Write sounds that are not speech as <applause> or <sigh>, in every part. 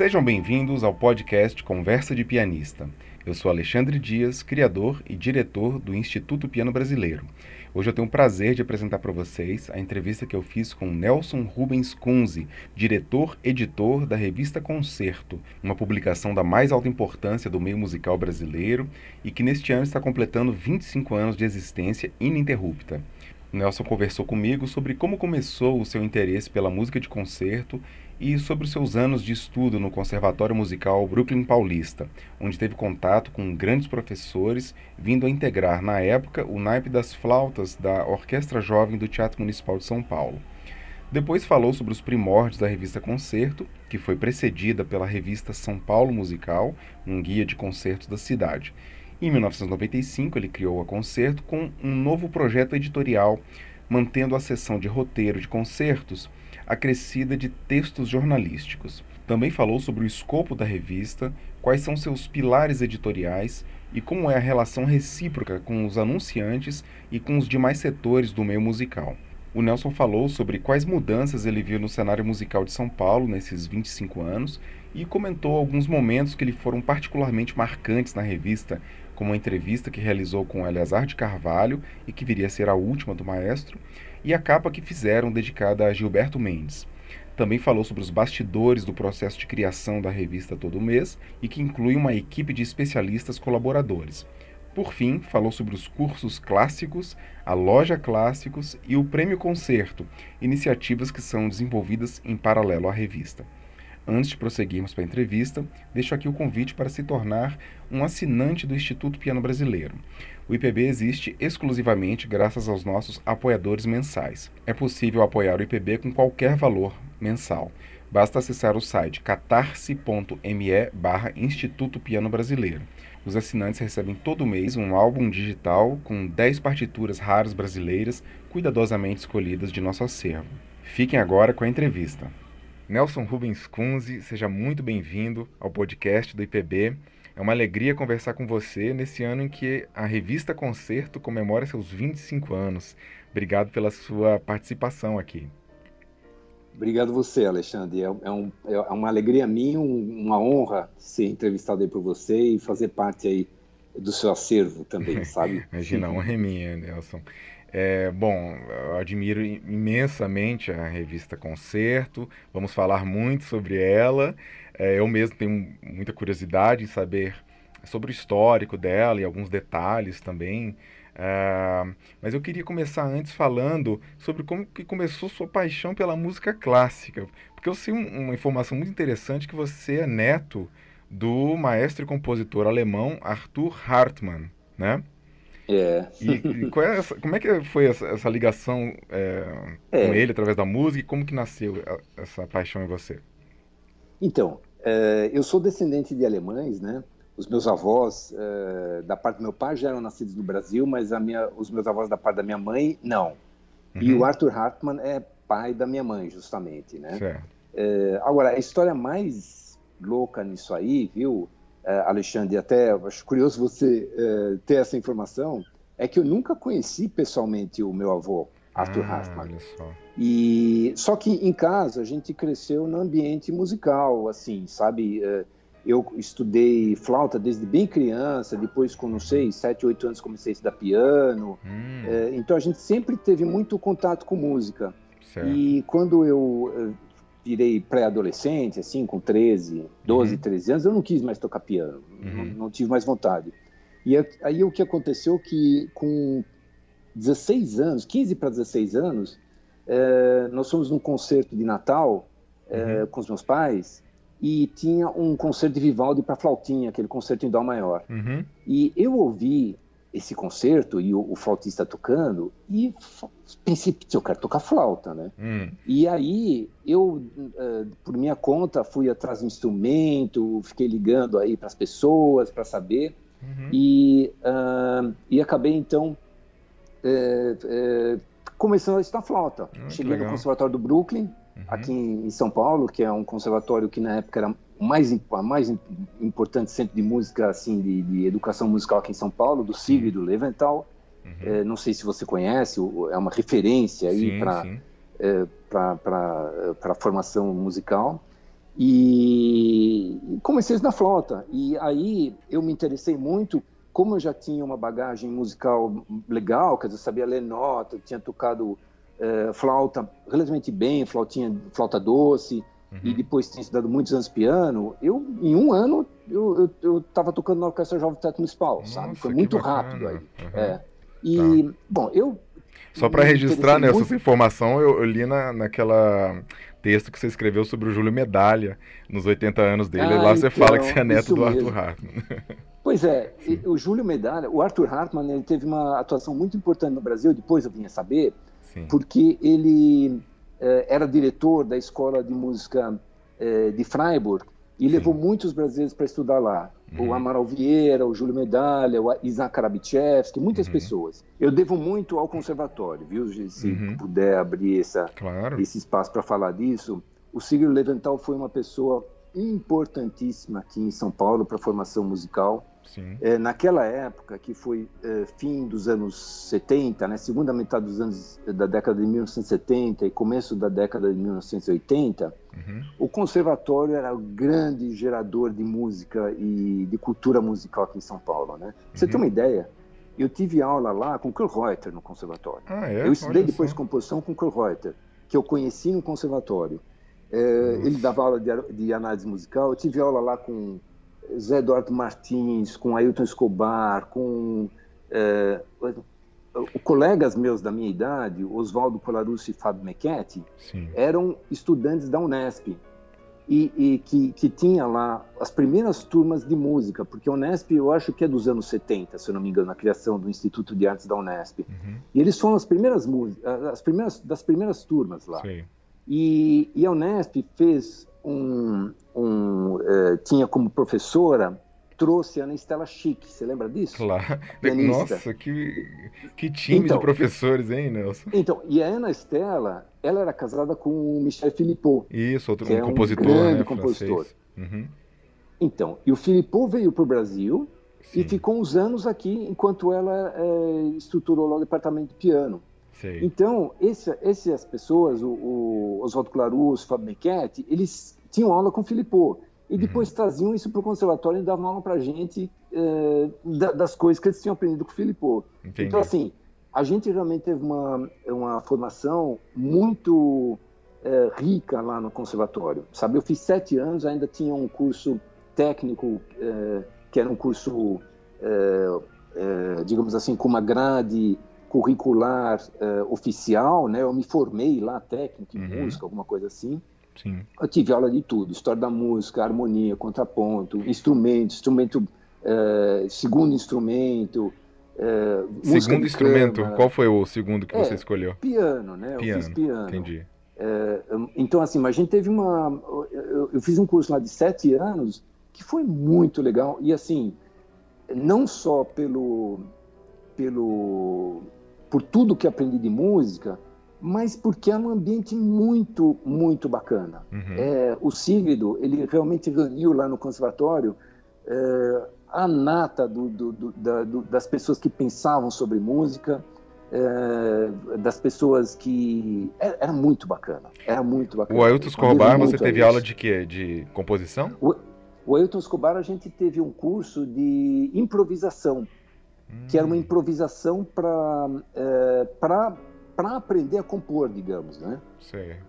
Sejam bem-vindos ao podcast Conversa de Pianista. Eu sou Alexandre Dias, criador e diretor do Instituto Piano Brasileiro. Hoje eu tenho o prazer de apresentar para vocês a entrevista que eu fiz com Nelson Rubens Kunze, diretor editor da revista Concerto, uma publicação da mais alta importância do meio musical brasileiro e que neste ano está completando 25 anos de existência ininterrupta. Nelson conversou comigo sobre como começou o seu interesse pela música de concerto e sobre seus anos de estudo no Conservatório Musical Brooklyn Paulista, onde teve contato com grandes professores, vindo a integrar, na época, o naipe das flautas da Orquestra Jovem do Teatro Municipal de São Paulo. Depois falou sobre os primórdios da revista Concerto, que foi precedida pela revista São Paulo Musical, um guia de concertos da cidade. Em 1995, ele criou a Concerto com um novo projeto editorial, mantendo a seção de roteiro de concertos acrescida de textos jornalísticos. Também falou sobre o escopo da revista, quais são seus pilares editoriais e como é a relação recíproca com os anunciantes e com os demais setores do meio musical. O Nelson falou sobre quais mudanças ele viu no cenário musical de São Paulo nesses 25 anos e comentou alguns momentos que lhe foram particularmente marcantes na revista, como a entrevista que realizou com Eleazar de Carvalho e que viria a ser a última do maestro, e a capa que fizeram dedicada a Gilberto Mendes. Também falou sobre os bastidores do processo de criação da revista todo mês e que inclui uma equipe de especialistas colaboradores. Por fim, falou sobre os cursos clássicos, a loja clássicos e o Prêmio Concerto, iniciativas que são desenvolvidas em paralelo à revista. Antes de prosseguirmos para a entrevista, deixo aqui o convite para se tornar um assinante do Instituto Piano Brasileiro. O IPB existe exclusivamente graças aos nossos apoiadores mensais. É possível apoiar o IPB com qualquer valor mensal. Basta acessar o site catarse.me barra Instituto Piano Brasileiro. Os assinantes recebem todo mês um álbum digital com 10 partituras raras brasileiras cuidadosamente escolhidas de nosso acervo. Fiquem agora com a entrevista. Nelson Rubens Kunze, seja muito bem-vindo ao podcast do IPB. É uma alegria conversar com você nesse ano em que a revista Concerto comemora seus 25 anos. Obrigado pela sua participação aqui. Obrigado você, Alexandre. É, é, um, é uma alegria minha, um, uma honra ser entrevistado aí por você e fazer parte aí do seu acervo também, <laughs> sabe? Imagina, honra é minha, Nelson. É, bom, eu admiro imensamente a revista Concerto, vamos falar muito sobre ela. É, eu mesmo tenho muita curiosidade em saber sobre o histórico dela e alguns detalhes também. É, mas eu queria começar antes falando sobre como que começou sua paixão pela música clássica. Porque eu sei uma informação muito interessante que você é neto do maestro e compositor alemão Arthur Hartmann, né? É. E, e é essa, como é que foi essa, essa ligação é, é. com ele através da música e como que nasceu essa paixão em você? Então, é, eu sou descendente de alemães, né? Os meus avós, é, da parte do meu pai, já eram nascidos no Brasil, mas minha, os meus avós da parte da minha mãe, não. Uhum. E o Arthur Hartmann é pai da minha mãe, justamente, né? É, agora, a história mais louca nisso aí, viu? uh, Alexandre, até acho curioso você uh, ter essa informação, é que eu nunca conheci pessoalmente o meu avô, Arthur ah, Hartmann. Só. E só que em casa a gente cresceu no ambiente musical, assim, sabe? Uh, eu estudei flauta desde bem criança, depois com, não sei, 7, 8 anos comecei a estudar piano. Hum. então a gente sempre teve muito contato com música. Certo. E quando eu virei pré-adolescente, assim, com 13, 12, uhum. 13 anos, eu não quis mais tocar piano, uhum. não, não, tive mais vontade. E aí o que aconteceu que com 16 anos, 15 para 16 anos, é, nós fomos num concerto de Natal é, uhum. com os meus pais e tinha um concerto de Vivaldi para flautinha, aquele concerto em dó maior. Uhum. E eu ouvi esse concerto e o, o flautista tocando e pensei, eu quero tocar flauta, né? Hum. E aí eu, uh, por minha conta, fui atrás do instrumento, fiquei ligando aí para as pessoas para saber uhum. e, uh, e acabei então uh, começando a estudar flauta. Hum, Cheguei no Conservatório do Brooklyn, uhum. aqui em, São Paulo, que é um conservatório que na época era mais, a mais importante centro de música, assim, de, de educação musical aqui em São Paulo, do Sig e do Leventhal. Uhum. É, não sei se você conhece, é uma referência aí para é, para a formação musical. E comecei na flauta. E aí eu me interessei muito, como eu já tinha uma bagagem musical legal, quer dizer, sabia ler nota, tinha tocado é, flauta relativamente bem, flautinha, flauta doce, uhum. e depois tinha estudado muitos anos piano, eu, em um ano, eu estava tocando na Orquestra Jovem Teatro Municipal, Nossa, sabe? Foi muito bacana. rápido aí. Uhum. É. E, tá. bom, eu... Só para registrar nessa muito... informação, eu, eu, li na, naquela texto que você escreveu sobre o Júlio Medalha, nos 80 anos dele, ah, lá você fala que você é neto do mesmo. Arthur Hartmann. <laughs> Pois é, Sim. o Júlio Medalha, o Arthur Hartmann, ele teve uma atuação muito importante no Brasil, depois eu vim a saber, Sim. porque ele eh, era diretor da Escola de Música eh, de Freiburg e Sim. levou muitos brasileiros para estudar lá. Uhum. O Amaral Vieira, o Júlio Medalha, o Isaac Karabichevski, muitas uhum. pessoas. Eu devo muito ao conservatório, viu? Se uhum. puder abrir essa, claro. esse espaço para falar disso. O Sigurd Leventhal foi uma pessoa importantíssima aqui em São Paulo para a formação musical. É, naquela época, que foi é, fim dos anos 70, né, segunda metade dos anos da década de 1970 e começo da década de 1980, uhum. o conservatório era o grande gerador de música e de cultura musical aqui em São Paulo. Né? Uhum. Você tem uma ideia? Eu tive aula lá com Kurt Reuter no conservatório. Ah, é? Eu estudei Olha depois só. composição com Kurt Reuter, que eu conheci no conservatório. É, ele dava aula de, de, análise musical. Eu tive aula lá com Zé Eduardo Martins, com Ailton Escobar, com é, colegas meus da minha idade, Oswaldo Colarucci e Fábio Mechetti, eram estudantes da Unesp. E, e que, que, tinha lá as primeiras turmas de música, porque a Unesp eu acho que é dos anos 70, se eu não me engano, a criação do Instituto de Artes da Unesp. Uhum. E eles foram as primeiras as primeiras das primeiras turmas lá. Sim. E, e a Unesp fez um, um uh, tinha como professora trouxe a Ana Estela Chique, você lembra disso? Claro. <laughs> Pianista. Nossa, que, que time então, de professores, hein, Nelson? Então, e a Ana Estela, ela era casada com o Michel Philippot. Isso, outro um é compositor, um grande né, compositor. Uhum. Então, e o Philippot veio para o Brasil Sim. e ficou uns anos aqui enquanto ela é, estruturou lá o departamento de piano. Sei. Então, esse, essas pessoas, o, o Oswaldo Clarus, Fábio Mequete, eles tinham aula com o Filippo. E uhum. depois uhum. traziam isso para o conservatório e davam aula para a gente é, das coisas que eles tinham aprendido com o Filippo. Então, assim, a gente realmente teve uma, uma formação muito é, rica lá no conservatório. Sabe, eu fiz sete anos, ainda tinha um curso técnico, é, que era um curso, digamos assim, com uma grade curricular uh, oficial, né? Eu me formei lá, técnico em uhum. música, alguma coisa assim. Sim. Eu tive aula de tudo, história da música, harmonia, contraponto, instrumento, instrumento, uh, segundo instrumento, uh, segundo instrumento, câmara. qual foi o segundo que é, você escolheu? Piano, né? Piano, eu fiz piano. Entendi. então, assim, mas a gente teve uma. Eu, eu fiz um curso lá de sete anos que foi muito legal e, assim, não só pelo pelo por tudo que aprendi de música, mas porque é um ambiente muito, muito bacana. Uhum. É, o Sigrido, ele realmente reuniu lá no conservatório é, a nata do, do, do, da, das pessoas que pensavam sobre música, é, das pessoas que... Era, é, era, muito bacana, era muito bacana. O Ailton Escobar, você teve aula de quê? De composição? O, o Ailton Escobar, a gente teve um curso de improvisação que era uma improvisação para é, para aprender a compor, digamos, né?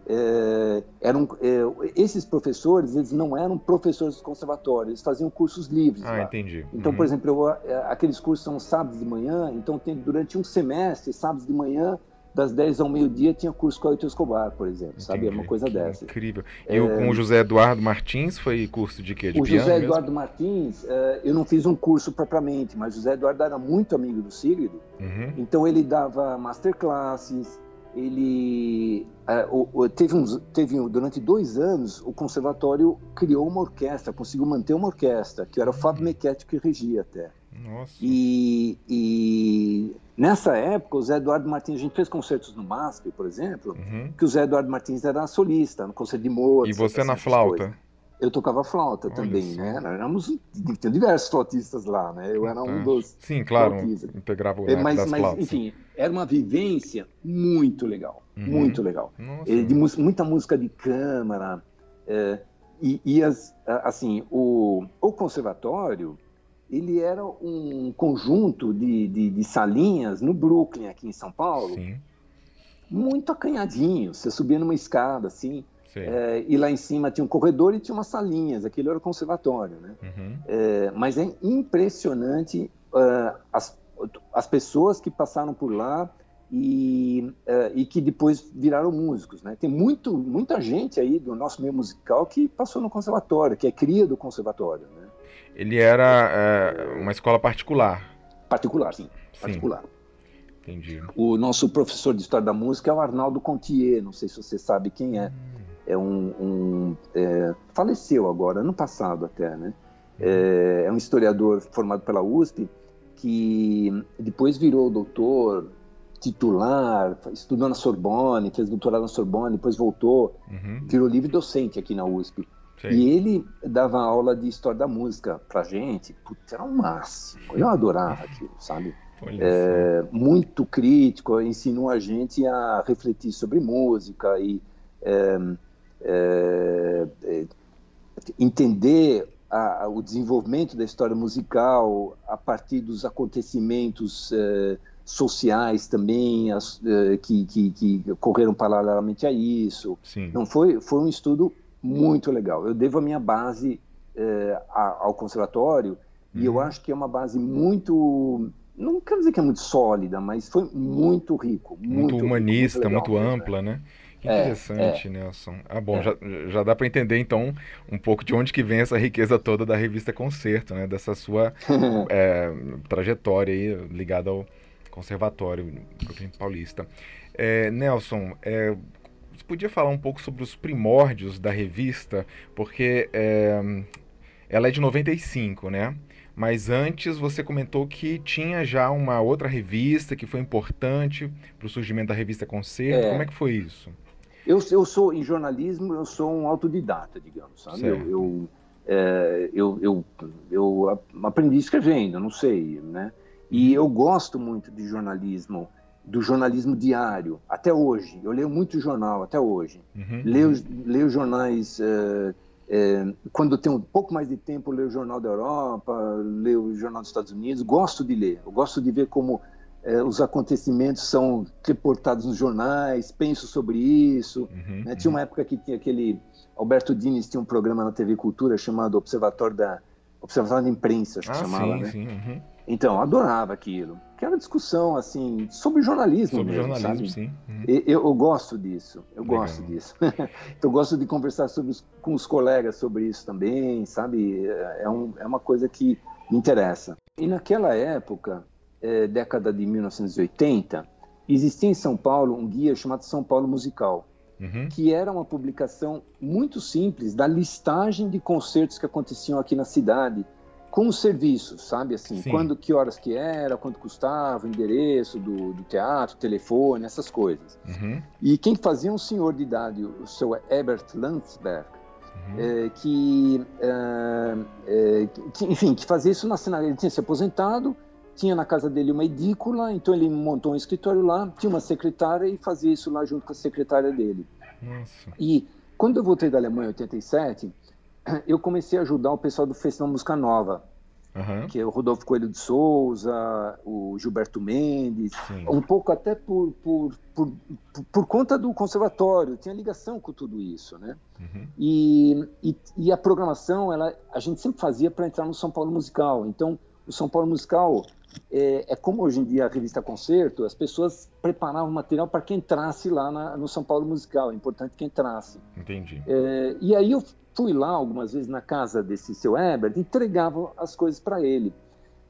É, eram é, esses professores, eles não eram professores do conservatório, eles faziam cursos livres. Ah, lá. entendi. Então, uhum. por exemplo, eu, é, aqueles cursos são sábados de manhã, então tem durante um semestre, sábados de manhã, das 10 ao meio-dia tinha curso com Ailton Escobar, por exemplo, Entendi. sabe? É uma coisa dessa. Incrível. E é... com o José Eduardo Martins foi curso de quê? De o José Eduardo Martins, uh, eu não fiz um curso propriamente, mas o José Eduardo era muito amigo do Sigrid, uhum. então ele dava masterclasses, ele o, teve, uns, teve durante dois anos o conservatório criou uma orquestra, conseguiu manter uma orquestra, que era o Fábio Mequete que regia até. Nossa. E, e Nessa época, o Zé Eduardo Martins, a gente fez concertos no MASP, por exemplo, uhum. que o Zé Eduardo Martins era solista, no concerto de Moura. E você na flauta? Coisas. Eu tocava flauta Olha também, isso. né? Éramos, tinha diversos flautistas lá, né? Eu era um dos Sim, claro, flautistas. integrava o é, mas, das mas, flautas. Enfim, era uma vivência muito legal, uhum. muito legal. Nossa. De muita música de câmara, é, e, e as, assim, o, o conservatório, ele era um conjunto de, de, de, salinhas no Brooklyn, aqui em São Paulo, Sim. muito acanhadinho. Você subia numa escada, assim, é, e lá em cima tinha um corredor e tinha umas salinhas. Aquilo era o conservatório, né? Uhum. É, mas é impressionante uh, as, as pessoas que passaram por lá e, uh, e que depois viraram músicos. Né? Tem muito, muita gente aí do nosso meio musical que passou no conservatório, que é cria do conservatório. Né? Ele era é, uma escola particular? Particular, sim. Particular. Sim. Entendi. O nosso professor de História da Música é o Arnaldo Contier, não sei se você sabe quem é. Hum. É um... um é, faleceu agora, ano passado até, né? Uhum. É, é um historiador formado pela USP que depois virou doutor, titular, estudou na Sorbonne, fez doutorado na Sorbonne, depois voltou, uhum. virou livre docente aqui na USP. Sim. E ele dava aula de história da música pra gente, putz, era o um máximo. Eu adorava aquilo, sabe? É, muito crítico, ensinou a gente a refletir sobre música e é, é, é entender a, o desenvolvimento da história musical a partir dos acontecimentos é, sociais também as, uh, que, que, que, correram paralelamente a isso. Sim. Não foi foi um estudo muito legal. Eu devo a minha base uh, ao conservatório uhum. e eu uhum. acho que é uma base muito não quero dizer que é muito sólida, mas foi muito rico, muito, muito humanista, muito, legal, muito ampla, né? Que é, interessante, é, Nelson. Ah, bom, é. já, já dá para entender então um pouco de onde que vem essa riqueza toda da revista Concerto, né? Dessa sua <laughs> é, trajetória aí ligada ao, Conservatório Paulista. É, Nelson, é, podia falar um pouco sobre os primórdios da revista, porque é, ela é de 95, né? Mas antes você comentou que tinha já uma outra revista que foi importante para o surgimento da revista Concerto. É. Como é que foi isso? Eu, eu sou, em jornalismo, eu sou um autodidata, digamos, sabe? Eu, eu, é, eu, eu, eu aprendi escrevendo, não sei, né? E eu gosto muito de jornalismo, do jornalismo diário, até hoje. Eu leio muito jornal, até hoje. Uhum. Leio, leio jornais. Uh, uh, quando tenho um pouco mais de tempo, leio o Jornal da Europa, leio o Jornal dos Estados Unidos. Gosto de ler. Eu gosto de ver como uh, os acontecimentos são reportados nos jornais, penso sobre isso. Uhum, né? Tinha uma época que tinha aquele. Alberto Diniz tinha um programa na TV Cultura chamado Observatório da. Observatório da Imprensa, acho que ah, chamava, sim, né? Sim, uhum. Então, adorava aquilo. Que era discussão, assim, sobre jornalismo Sobre mesmo, jornalismo, sabe? sim. Uhum. Eu, eu, gosto disso, eu Legal. gosto disso. <laughs> então, eu gosto de conversar com os colegas sobre isso também, sabe? É, um, é uma coisa que me interessa. E naquela época, é, década de 1980, existia em São Paulo um guia chamado São Paulo Musical. Uhum. que era uma publicação muito simples da listagem de concertos que aconteciam aqui na cidade com os serviços, sabe? Assim, Sim. quando, que horas que era, quanto custava, o endereço do, do teatro, telefone, essas coisas. Uhum. E quem fazia um senhor de idade, o seu Herbert Landsberg, uhum. é, que, é, é, que, enfim, que fazia isso na cidade. Ele tinha se aposentado, tinha na casa dele uma edícula, então ele montou um escritório lá, tinha uma secretária e fazia isso lá junto com a secretária dele. Nossa. E quando eu voltei da Alemanha em 87, eu comecei a ajudar o pessoal do Festival Música Nova, uhum. que é o Rodolfo Coelho de Souza, o Gilberto Mendes, Sim. um pouco até por, por, por, por, conta do conservatório, tinha ligação com tudo isso, né? Uhum. E, e, e, a programação, ela, a gente sempre fazia para entrar no São Paulo Musical, então o São Paulo Musical é, é, como hoje em dia a revista Concerto, as pessoas preparavam material para quem entrasse lá na, no São Paulo Musical, é importante que entrasse. Entendi. É, e aí eu fui lá algumas vezes na casa desse seu Herbert, entregava as coisas para ele.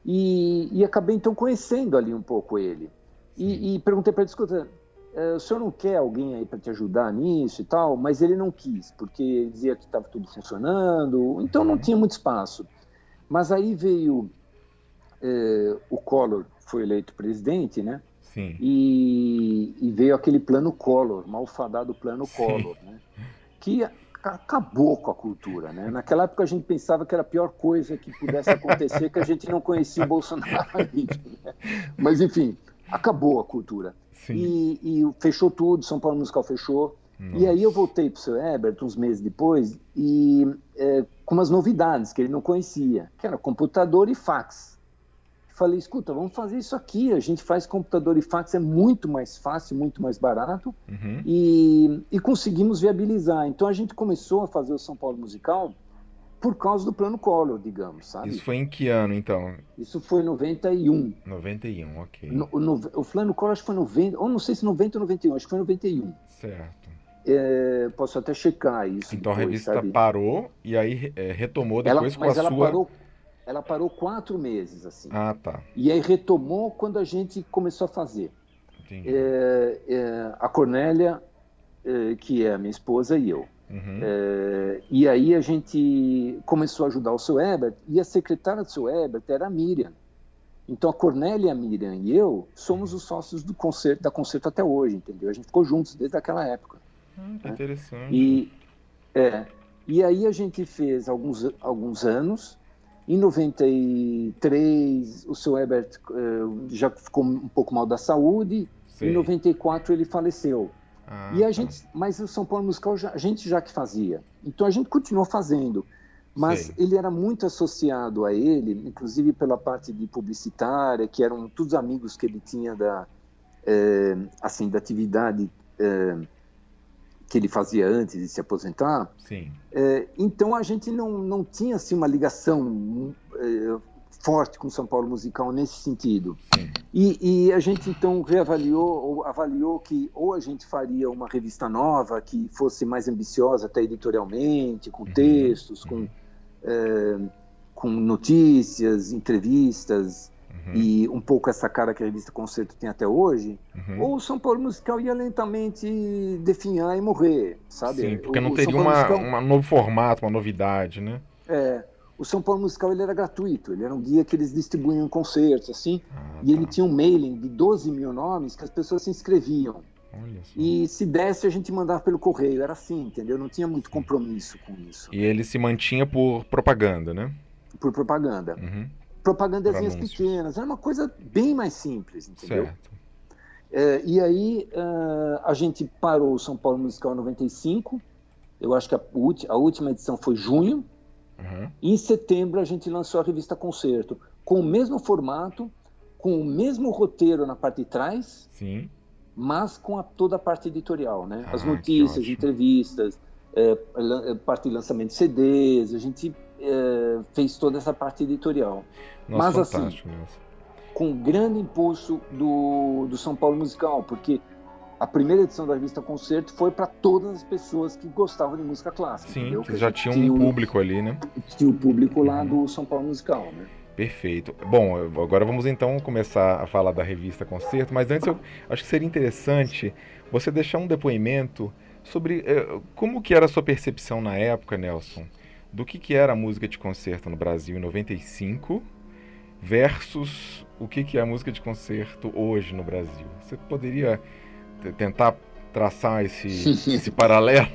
E, e, acabei então conhecendo ali um pouco ele. E, e perguntei para ele, escuta, é, o senhor não quer alguém aí para te ajudar nisso e tal? Mas ele não quis, porque dizia que estava tudo funcionando, então não uhum. tinha muito espaço. Mas aí veio é, o Collor, foi eleito presidente, né? Sim. E, e veio aquele plano Collor, malfadado plano Sim. Collor, né? Que acabou com a cultura, né? Naquela época a gente pensava que era a pior coisa que pudesse acontecer, que a gente não conhecia o Bolsonaro. <laughs> Né? Mas enfim, acabou a cultura. E, e, fechou tudo, São Paulo Musical fechou. Nossa. E aí eu voltei para o seu Herbert uns meses depois e é, com umas novidades que ele não conhecia, que era computador e fax. Falei, escuta, vamos fazer isso aqui. A gente faz computador e fax, é muito mais fácil, muito mais barato. Uhum. E, e conseguimos viabilizar. Então a gente começou a fazer o São Paulo Musical por causa do plano Collor, digamos, sabe? Isso foi em que ano, então? Isso foi em 91. 91, ok. No, no, o plano Collor acho que foi 90, ou não sei se 90 ou 91, acho que foi 91. Certo. É, posso até checar isso. Então depois, a revista sabe? parou e aí é, retomou depois ela, com a sua... Parou, ela parou quatro meses, assim. Ah, tá. E aí retomou quando a gente começou a fazer. É, é, a Cornélia, é, que é a minha esposa, e eu. Uhum. É, e aí a gente começou a ajudar o seu Ebert, e a secretária do seu Ebert era a Miriam. Então a Cornélia, a Miriam e eu somos os sócios do concerto, da concerto até hoje, entendeu? A gente ficou juntos desde aquela época. Hum, que né? interessante. E, é, e aí a gente fez alguns, alguns anos. Em 93, o seu Ebert uh, já ficou um pouco mal da saúde. Sei. Em 94 ele faleceu. Ah, e a tá. gente, mas o São Paulo Musical já, a gente já que fazia. Então a gente continuou fazendo. Mas Sei. ele era muito associado a ele, inclusive pela parte de publicitária, que eram todos amigos que ele tinha da, é, assim, da atividade é, que ele fazia antes de se aposentar. Sim. É, então a gente não, não tinha assim, uma ligação forte com o São Paulo Musical nesse sentido. E, e, a gente então reavaliou, ou avaliou que ou a gente faria uma revista nova que fosse mais ambiciosa até editorialmente, com uhum. textos, com, é, com notícias, entrevistas, uhum. e um pouco essa cara que a revista Concerto tem até hoje, uhum. ou o São Paulo Musical ia lentamente definhar e morrer, sabe? Sim, porque o, não teria uma, Musical... um novo formato, uma novidade, né? É, o São Paulo Musical ele era gratuito, ele era um guia que eles distribuíam concertos, assim, ah, e ele tá. tinha um mailing de 12 mil nomes que as pessoas se inscreviam. E se desse, a gente mandava pelo correio, era assim, entendeu? Não tinha muito compromisso com isso. E ele se mantinha por propaganda, né? Por propaganda. Uhum. Propagandazinhas pequenas, era uma coisa bem mais simples, entendeu? Certo. É, e aí uh, a gente parou o São Paulo Musical em 95, eu acho que a, a última edição foi junho, Uhum. Em setembro a gente lançou a revista Concerto, com o mesmo formato, com o mesmo roteiro na parte de trás, Sim. mas com a, toda a parte editorial, né? As ah, notícias, entrevistas, é, é, parte de lançamento de CDs, a gente é, fez toda essa parte editorial. Nossa, mas assim, nossa. com grande impulso do, do São Paulo Musical, porque a primeira edição da revista Concerto foi para todas as pessoas que gostavam de música clássica. Sim, que já tinha um público ali, né? Tinha o público lá uhum. do São Paulo Musical, né? Perfeito. Bom, agora vamos então começar a falar da revista Concerto, mas antes eu acho que seria interessante você deixar um depoimento sobre eh, como que era a sua percepção na época, Nelson, do que, que era a música de concerto no Brasil em 95 versus o que, que é a música de concerto hoje no Brasil. Você poderia tentar traçar esse, <laughs> esse paralelo?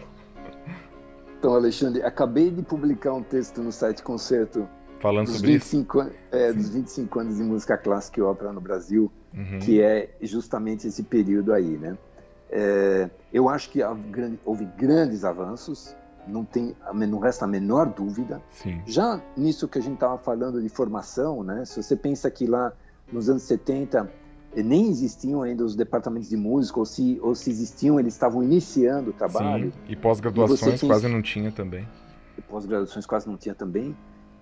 Então, Alexandre, acabei de publicar um texto no site Concerto falando sobre 25, isso. É, dos 25 anos de música clássica e ópera no Brasil, uhum. que é justamente esse período aí, né? É, eu acho que houve grandes avanços, não tem, não resta a menor dúvida. Sim. Já nisso que a gente estava falando de formação, né? Se você pensa que lá nos anos 70 nem existiam ainda os departamentos de música, ou se, ou se existiam, eles estavam iniciando o trabalho. Sim, e pós-graduações quase não tinha também. Pós-graduações quase não tinha também.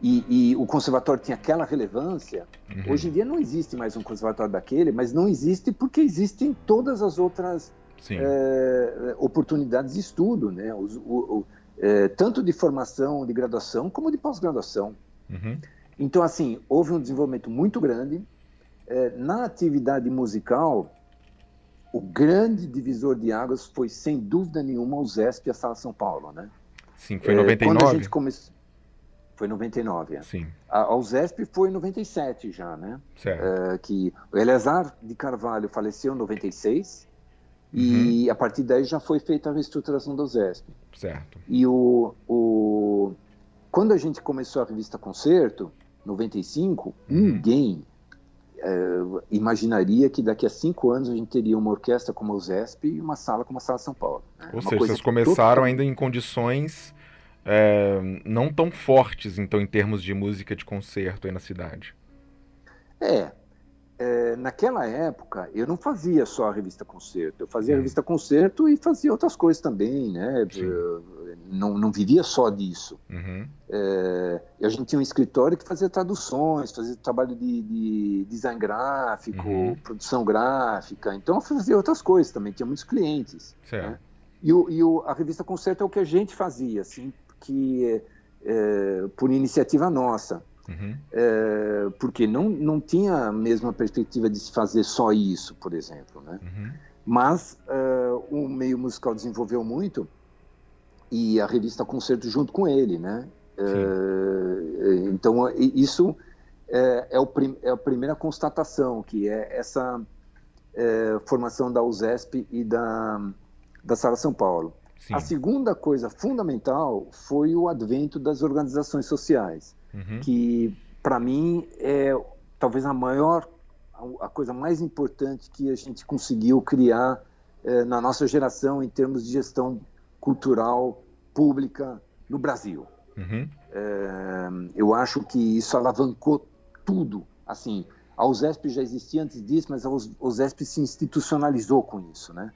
E, e, o conservatório tinha aquela relevância. Uhum. Hoje em dia não existe mais um conservatório daquele, mas não existe porque existem todas as outras é, oportunidades de estudo, né? o, o, é, tanto de formação, de graduação, como de pós-graduação. Uhum. Então, assim, houve um desenvolvimento muito grande é, na atividade musical, o grande divisor de águas foi, sem dúvida nenhuma, o ZESP e a Sala São Paulo, né? Sim, foi em 99? É, quando a gente começou... Foi em 99, é. Sim. A, ZESP foi em 97 já, né? Certo. É, que o Eleazar de Carvalho faleceu em 96 uhum. e a partir daí já foi feita a reestruturação do ZESP. Certo. E o, o... quando a gente começou a revista Concerto, 95, uhum. ninguém é, imaginaria que daqui a cinco anos a gente teria uma orquestra como a USESP e uma sala como a Sala São Paulo. Né? Ou seja, vocês começaram ainda em condições é, não tão fortes, então, em termos de música de concerto aí na cidade. É, é, naquela época eu não fazia só a revista Concerto, eu fazia a revista Concerto e fazia outras coisas também, né? Não, não vivia só disso. Uhum. É, a gente tinha um escritório que fazia traduções, fazia trabalho de, de design gráfico, uhum. produção gráfica, então eu fazia outras coisas também, tinha muitos clientes. Né? E, o, e o, a revista Concerto é o que a gente fazia, assim, que é, por iniciativa nossa. Uhum. É, porque não, não tinha a mesma perspectiva de se fazer só isso, por exemplo. Né? Uhum. Mas uh, o meio musical desenvolveu muito e a revista Concerto junto com ele. Né? Uh, então, isso é, é, o prim, é, a primeira constatação, que é essa é, formação da USESP e da, da Sala São Paulo. Sim. A segunda coisa fundamental foi o advento das organizações sociais uhum. que para mim é talvez a maior, a coisa mais importante que a gente conseguiu criar é, na nossa geração em termos de gestão cultural pública no Brasil. Uhum. É, eu acho que isso alavancou tudo. Assim, a USESP já existia antes disso, mas a USESP se institucionalizou com isso, né?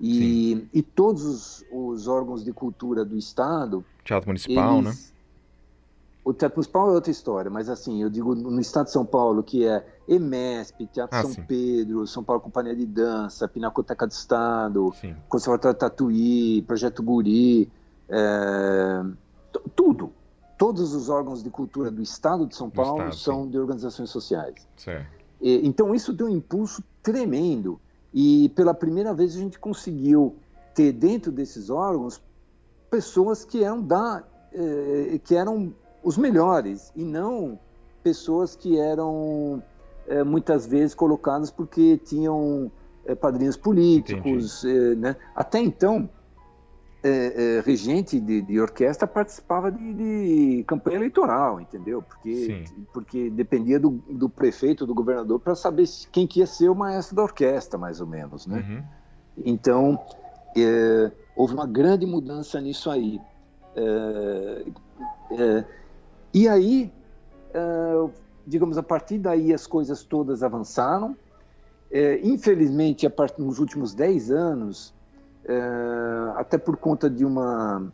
E, e todos os, os, órgãos de cultura do Estado... Teatro Municipal, eles, né? O Teatro Municipal é outra história, mas assim, eu digo no estado de São Paulo, que é EMESP, Teatro ah, São sim. Pedro, São Paulo Companhia de Dança, Pinacoteca do Estado, sim. Conservatório Tatuí, Projeto Guri, é, tudo. Todos os órgãos de cultura do Estado de São Paulo estado, são sim. de organizações sociais. E, então isso deu um impulso tremendo e pela primeira vez a gente conseguiu ter dentro desses órgãos pessoas que eram da eh, que eram os melhores e não pessoas que eram é, muitas vezes colocadas porque tinham é, padrinhos políticos, é, né? Até então, é, é, regente de, de, orquestra participava de, de, campanha eleitoral, entendeu? Porque, porque dependia do, do, prefeito, do governador, para saber quem que ia ser o maestro da orquestra, mais ou menos, né? Uhum. Então, é, houve uma grande mudança nisso aí. É, e aí, uh, digamos, a partir daí as coisas todas avançaram. Uh, infelizmente, a part... nos últimos 10 anos, uh, até por conta de uma.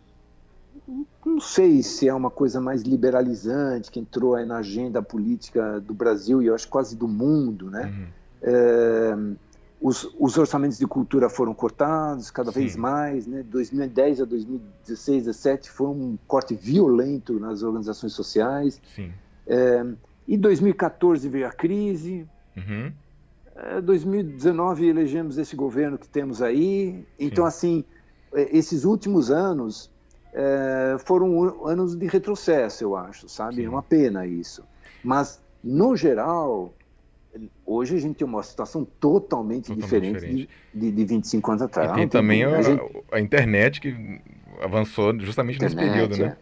Não sei se é uma coisa mais liberalizante que entrou aí na agenda política do Brasil e eu acho quase do mundo, né? Uhum os, os, orçamentos de cultura foram cortados cada Sim. vez mais, né? 2010 a 2016, 2017 foi um corte violento nas organizações sociais. Sim. É, e 2014 veio a crise. Uhum. É, 2019 elegemos esse governo que temos aí. Então, Sim. assim, é, esses últimos anos é, foram anos de retrocesso, eu acho, sabe? É uma pena isso. Mas, no geral, hoje a gente tem uma situação totalmente, totalmente diferente, diferente. De, de, de 25 anos atrás. E tem também a, a, gente... a, internet que avançou justamente internet, nesse período, né?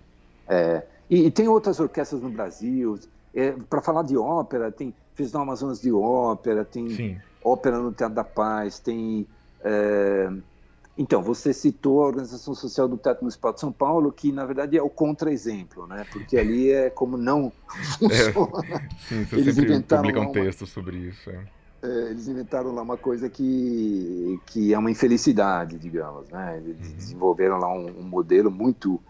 É. é. E, e, tem outras orquestras no Brasil. É, Para falar de ópera, tem Fez no Amazonas de Ópera, tem Sim. Ópera no Teatro da Paz, tem é, então, você citou a Organização Social do Teatro Municipal de São Paulo, que na verdade é o contra-exemplo, né? Porque ali é como não <laughs> funciona. É, sim, você eles sempre publica um texto sobre isso. É. É, eles inventaram lá uma coisa que, que é uma infelicidade, digamos, né? Eles uhum. desenvolveram lá um, um, modelo muito,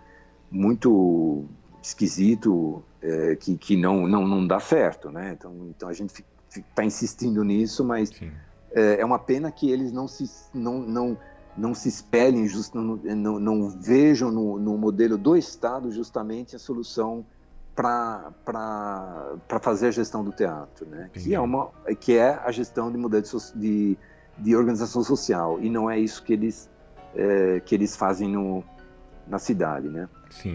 muito esquisito, é, que, que não, não, não dá certo, né? Então, então a gente está insistindo nisso, mas é, é, uma pena que eles não se... Não, não, não se espelhem, just, não, não, não, vejam no, no, modelo do Estado justamente a solução para fazer a gestão do teatro, né? que, é uma, que é a gestão de modelo de, de, de organização social, e não é isso que eles, é, que eles fazem no, na cidade. Né?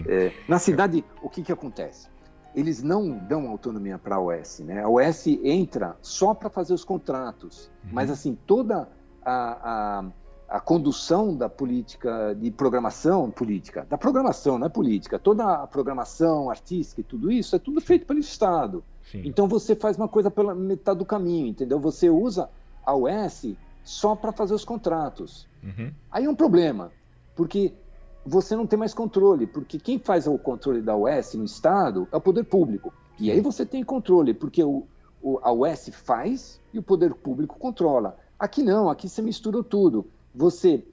É, na cidade, o que, que acontece? Eles não dão autonomia para a OS. Né? A OS entra só para fazer os contratos, uhum. mas assim, toda a, a a condução da política de programação política, da programação, não é política, toda a programação artística e tudo isso é tudo feito pelo Estado. Sim. Então você faz uma coisa pela metade do caminho, entendeu? Você usa a US só para fazer os contratos. Uhum. Aí é um problema, porque você não tem mais controle, porque quem faz o controle da US no Estado é o poder público. E aí você tem controle, porque o, o, a US faz e o poder público controla. Aqui não, aqui você mistura tudo você,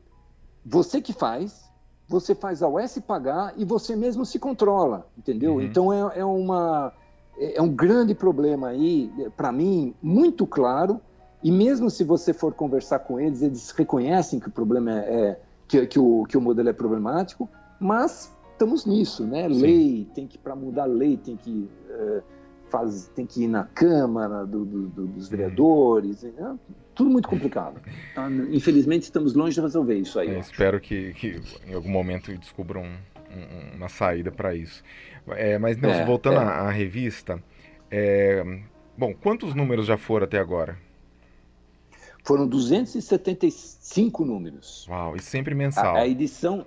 você que faz, você faz a US pagar e você mesmo se controla, entendeu? Uhum. Então é, é, uma, é um grande problema aí, para mim, muito claro. E mesmo se você for conversar com eles, eles reconhecem que o problema é, é que, que, o, que o modelo é problemático, mas estamos nisso, né? Sim. Lei, tem que, para mudar a lei, tem que. Uh, faz, tem que ir na Câmara do, do, do, dos uhum. vereadores, né? Tudo muito complicado. Tá? Infelizmente, estamos longe de resolver isso aí. É, espero que, que, em algum momento descubram um, um, uma saída para isso. É, mas, Nelson, é, voltando é. à, à, revista, é, bom, quantos números já foram até agora? Foram 275 números. Uau, e sempre mensal. A, a edição,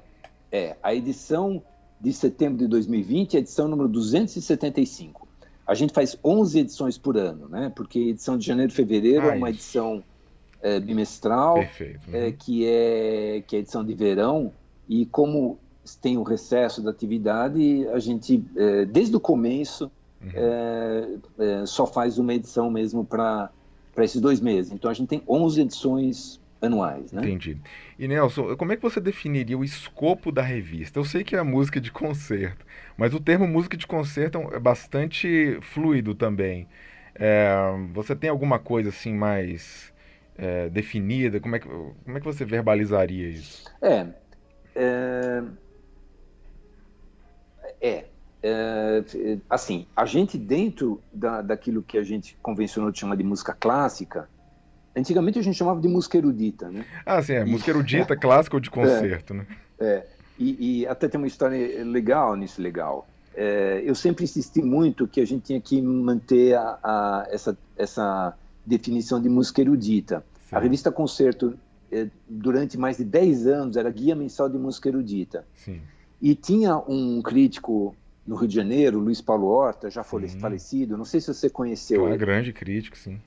é, a edição de setembro de 2020 é a edição número 275. A gente faz 11 edições por ano, né? Porque edição de janeiro e fevereiro ah, é uma edição é, bimestral, Perfeito. É, uhum. É, que, é, que é a edição de verão, e como tem o recesso da atividade, a gente, é, desde o começo, uhum. É, é, só faz uma edição mesmo para esses dois meses. Então a gente tem 11 edições anuais, né? Entendi. E Nelson, como é que você definiria o escopo da revista? Eu sei que é a música de concerto, mas o termo música de concerto é bastante fluido também. É, você tem alguma coisa assim mais é, definida? Como é, que, como é que você verbalizaria isso? É, é, é, é assim, a gente dentro da, daquilo que a gente convencionou de chamar de música clássica, Antigamente a gente chamava de música erudita, né? Ah, sim, é. Música erudita, <laughs> clássica ou de concerto, é, né? É. E, e, até tem uma história legal nisso, legal. É, eu sempre insisti muito que a gente tinha que manter a, a, essa, essa definição de música erudita. Sim. A revista Concerto, é, durante mais de 10 anos, era guia mensal de música erudita. Sim. E tinha um crítico no Rio de Janeiro, Luiz Paulo Horta, já foi falecido, não sei se você conheceu. É um grande crítico, sim.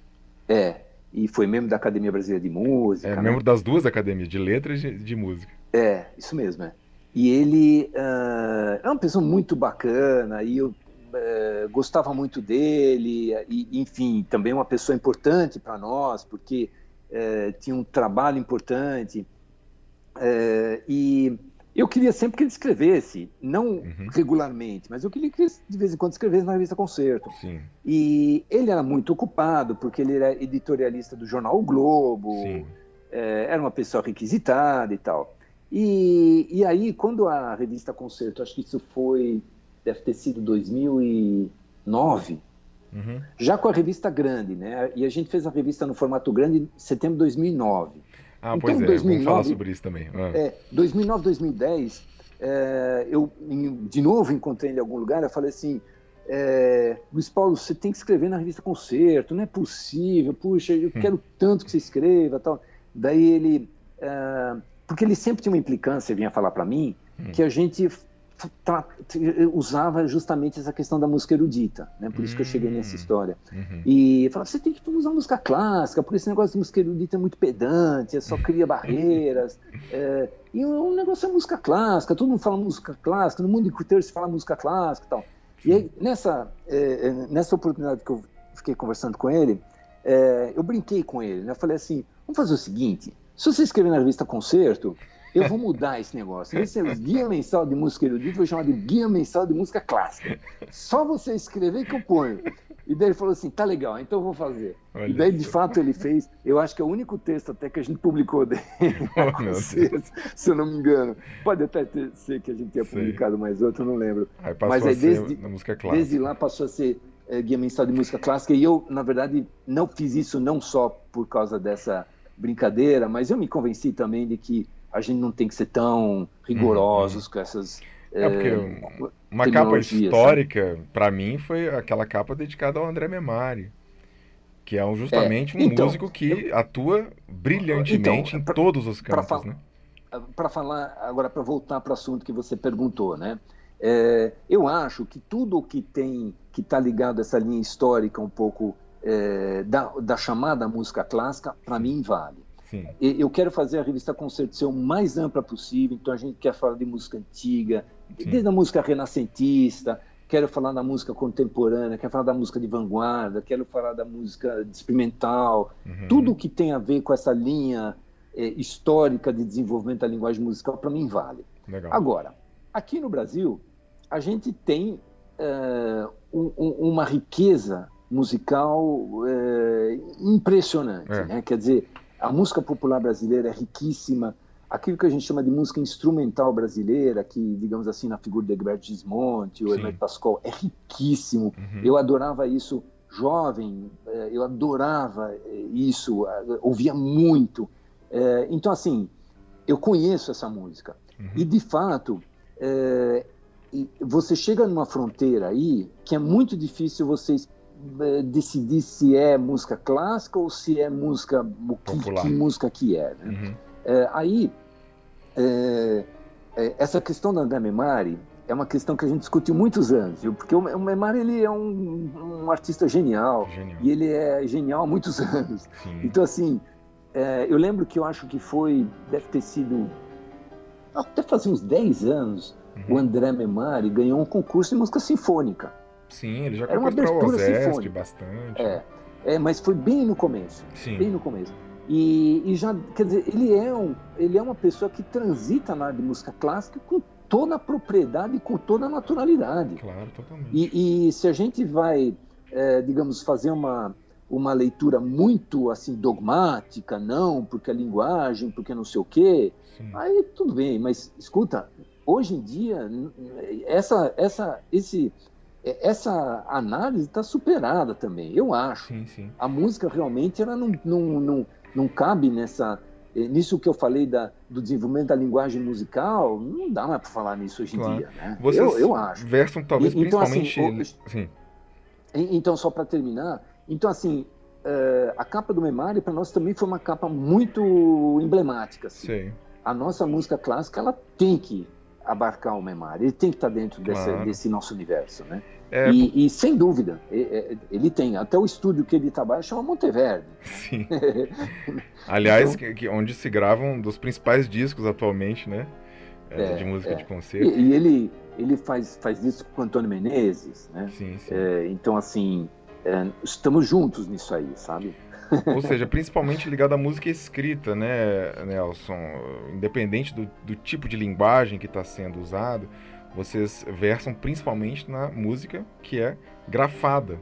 É, e foi membro da Academia Brasileira de Música. É, né? membro das duas academias, de letras e de, de música. É, isso mesmo, é. E ele uh, é uma pessoa muito bacana, e eu uh, gostava muito dele, e, enfim, também uma pessoa importante para nós, porque uh, tinha um trabalho importante. e eu queria sempre que ele escrevesse, não uhum. regularmente, mas eu queria que ele de vez em quando escrevesse na revista Concerto. Sim. E ele era muito ocupado, porque ele era editorialista do jornal O Globo, é, era uma pessoa requisitada e tal. E, e aí, quando a revista Concerto, acho que isso foi, deve ter sido 2009, uhum. já com a revista grande, né? E a gente fez a revista no formato grande em setembro de 2009. Ah, então, pois é, 2009, vamos falar sobre isso também. Ah. É, 2009, 2010, é, eu de novo encontrei ele em algum lugar, eu falei assim, é, Luiz Paulo, você tem que escrever na revista Concerto, não é possível, puxa, eu hum. quero tanto que você escreva tal. Daí ele, é, porque ele sempre tinha uma implicância, vinha falar para mim, hum. que a gente usava justamente essa questão da música erudita, né? Por isso que eu cheguei nessa hum. história. Uhum. E falava, você tem que usar música clássica, porque esse negócio de música erudita é muito pedante, só cria barreiras. <laughs> É, e o, negócio é música clássica, todo mundo fala música clássica, no mundo inteiro se fala música clássica e tal. E aí, nessa, é, é, nessa oportunidade que eu fiquei conversando com ele, é, eu brinquei com ele, né? Eu falei assim, vamos fazer o seguinte, se você escrever na revista Concerto, eu vou mudar esse negócio. Esse é o guia mensal de música erudita, vou chamar de guia mensal de música clássica. Só você escrever que eu ponho. E daí ele falou assim, tá legal, então eu vou fazer. Olha e daí, de fato, ele fez. Eu acho que é o único texto até que a gente publicou dele. <laughs> Oh, se, eu não me engano. Pode até ter, ser que a gente tenha Sei. publicado mais outro, eu não lembro. Aí Mas aí, desde, desde lá passou a ser é, guia mensal de música clássica. E eu, na verdade, não fiz isso não só por causa dessa brincadeira, mas eu me convenci também de que a gente não tem que ser tão rigorosos uhum. com essas. É, porque é, uma capa histórica, para mim, foi aquela capa dedicada ao André Memari. que é justamente é. um então, músico que eu... atua brilhantemente então, em pra, todos os campos, né? Para falar agora, para voltar para o assunto que você perguntou, né? É, eu acho que tudo o que tem que está ligado a essa linha histórica um pouco é, da, da, chamada música clássica, para mim vale. Sim. Eu quero fazer a revista Concerto ser o mais ampla possível, então a gente quer falar de música antiga, Sim. desde a música renascentista, quero falar da música contemporânea, quero falar da música de vanguarda, quero falar da música experimental, uhum. tudo que tem a ver com essa linha é, histórica de desenvolvimento da linguagem musical, para mim vale. Legal. Agora, aqui no Brasil, a gente tem uh, um, uma riqueza musical uh, impressionante. É. Né? Quer dizer, a música popular brasileira é riquíssima. Aquilo que a gente chama de música instrumental brasileira, que, digamos assim, na figura de Egberto Gismonti ou Hermeto Pascoal, é riquíssimo. Uhum. Eu adorava isso jovem, eh, eu adorava isso, ouvia muito. Então, assim, eu conheço essa música. Uhum. E, de fato, você chega numa fronteira aí que é muito difícil vocês decidir se é música clássica ou se é música que, que música que é, né? uhum. é aí é, é, essa questão da André Memari é uma questão que a gente discutiu muitos anos, viu? porque o, o Memari ele é um, um artista genial, genial, e ele é genial há muitos <laughs> anos. Sim. Então assim, eu lembro que eu acho que foi deve ter sido até fazer uns 10 anos Uhum. O André Memari ganhou um concurso de música sinfônica. Sim, ele já Era o Ozeste bastante. É, é, mas foi bem no começo. Sim. Bem no começo. E, e, já, quer dizer, ele é, um, ele é uma pessoa que transita na área de música clássica com toda a propriedade e com toda a naturalidade. Claro, totalmente. E, e se a gente vai, é, digamos, fazer uma, uma leitura muito assim dogmática, não, porque a linguagem, porque não sei o quê, Sim. aí tudo bem, mas escuta, hoje em dia, essa, essa, esse, essa análise está superada também, eu acho. Sim, sim. A música realmente ela não, não, não, não cabe nessa nisso que eu falei da, do desenvolvimento da linguagem musical, não dá mais para falar nisso hoje em claro. dia. Né? Vocês eu, eu acho. Versam talvez e, então, assim, principalmente. Assim, Então, só para terminar, então assim, uh, a capa do Memari para nós também foi uma capa muito emblemática. Assim. Sim. A nossa música clássica ela tem que abarcar o Memar, ele tem que estar dentro desse, claro. desse nosso universo, né? É... E, e, sem dúvida, ele tem. Até o estúdio que ele trabalha chama Monteverde. Sim. <laughs> Aliás, então, que, onde se gravam dos principais discos atualmente, né? É, de música é. de concerto. E, e, ele, ele faz, faz isso com o Antônio Menezes, né? Sim, sim. É, então, assim, é, estamos juntos nisso aí, sabe? Ou seja, principalmente ligado à música escrita, né, Nelson? Independente do, do tipo de linguagem que está sendo usado, vocês versam principalmente na música que é grafada.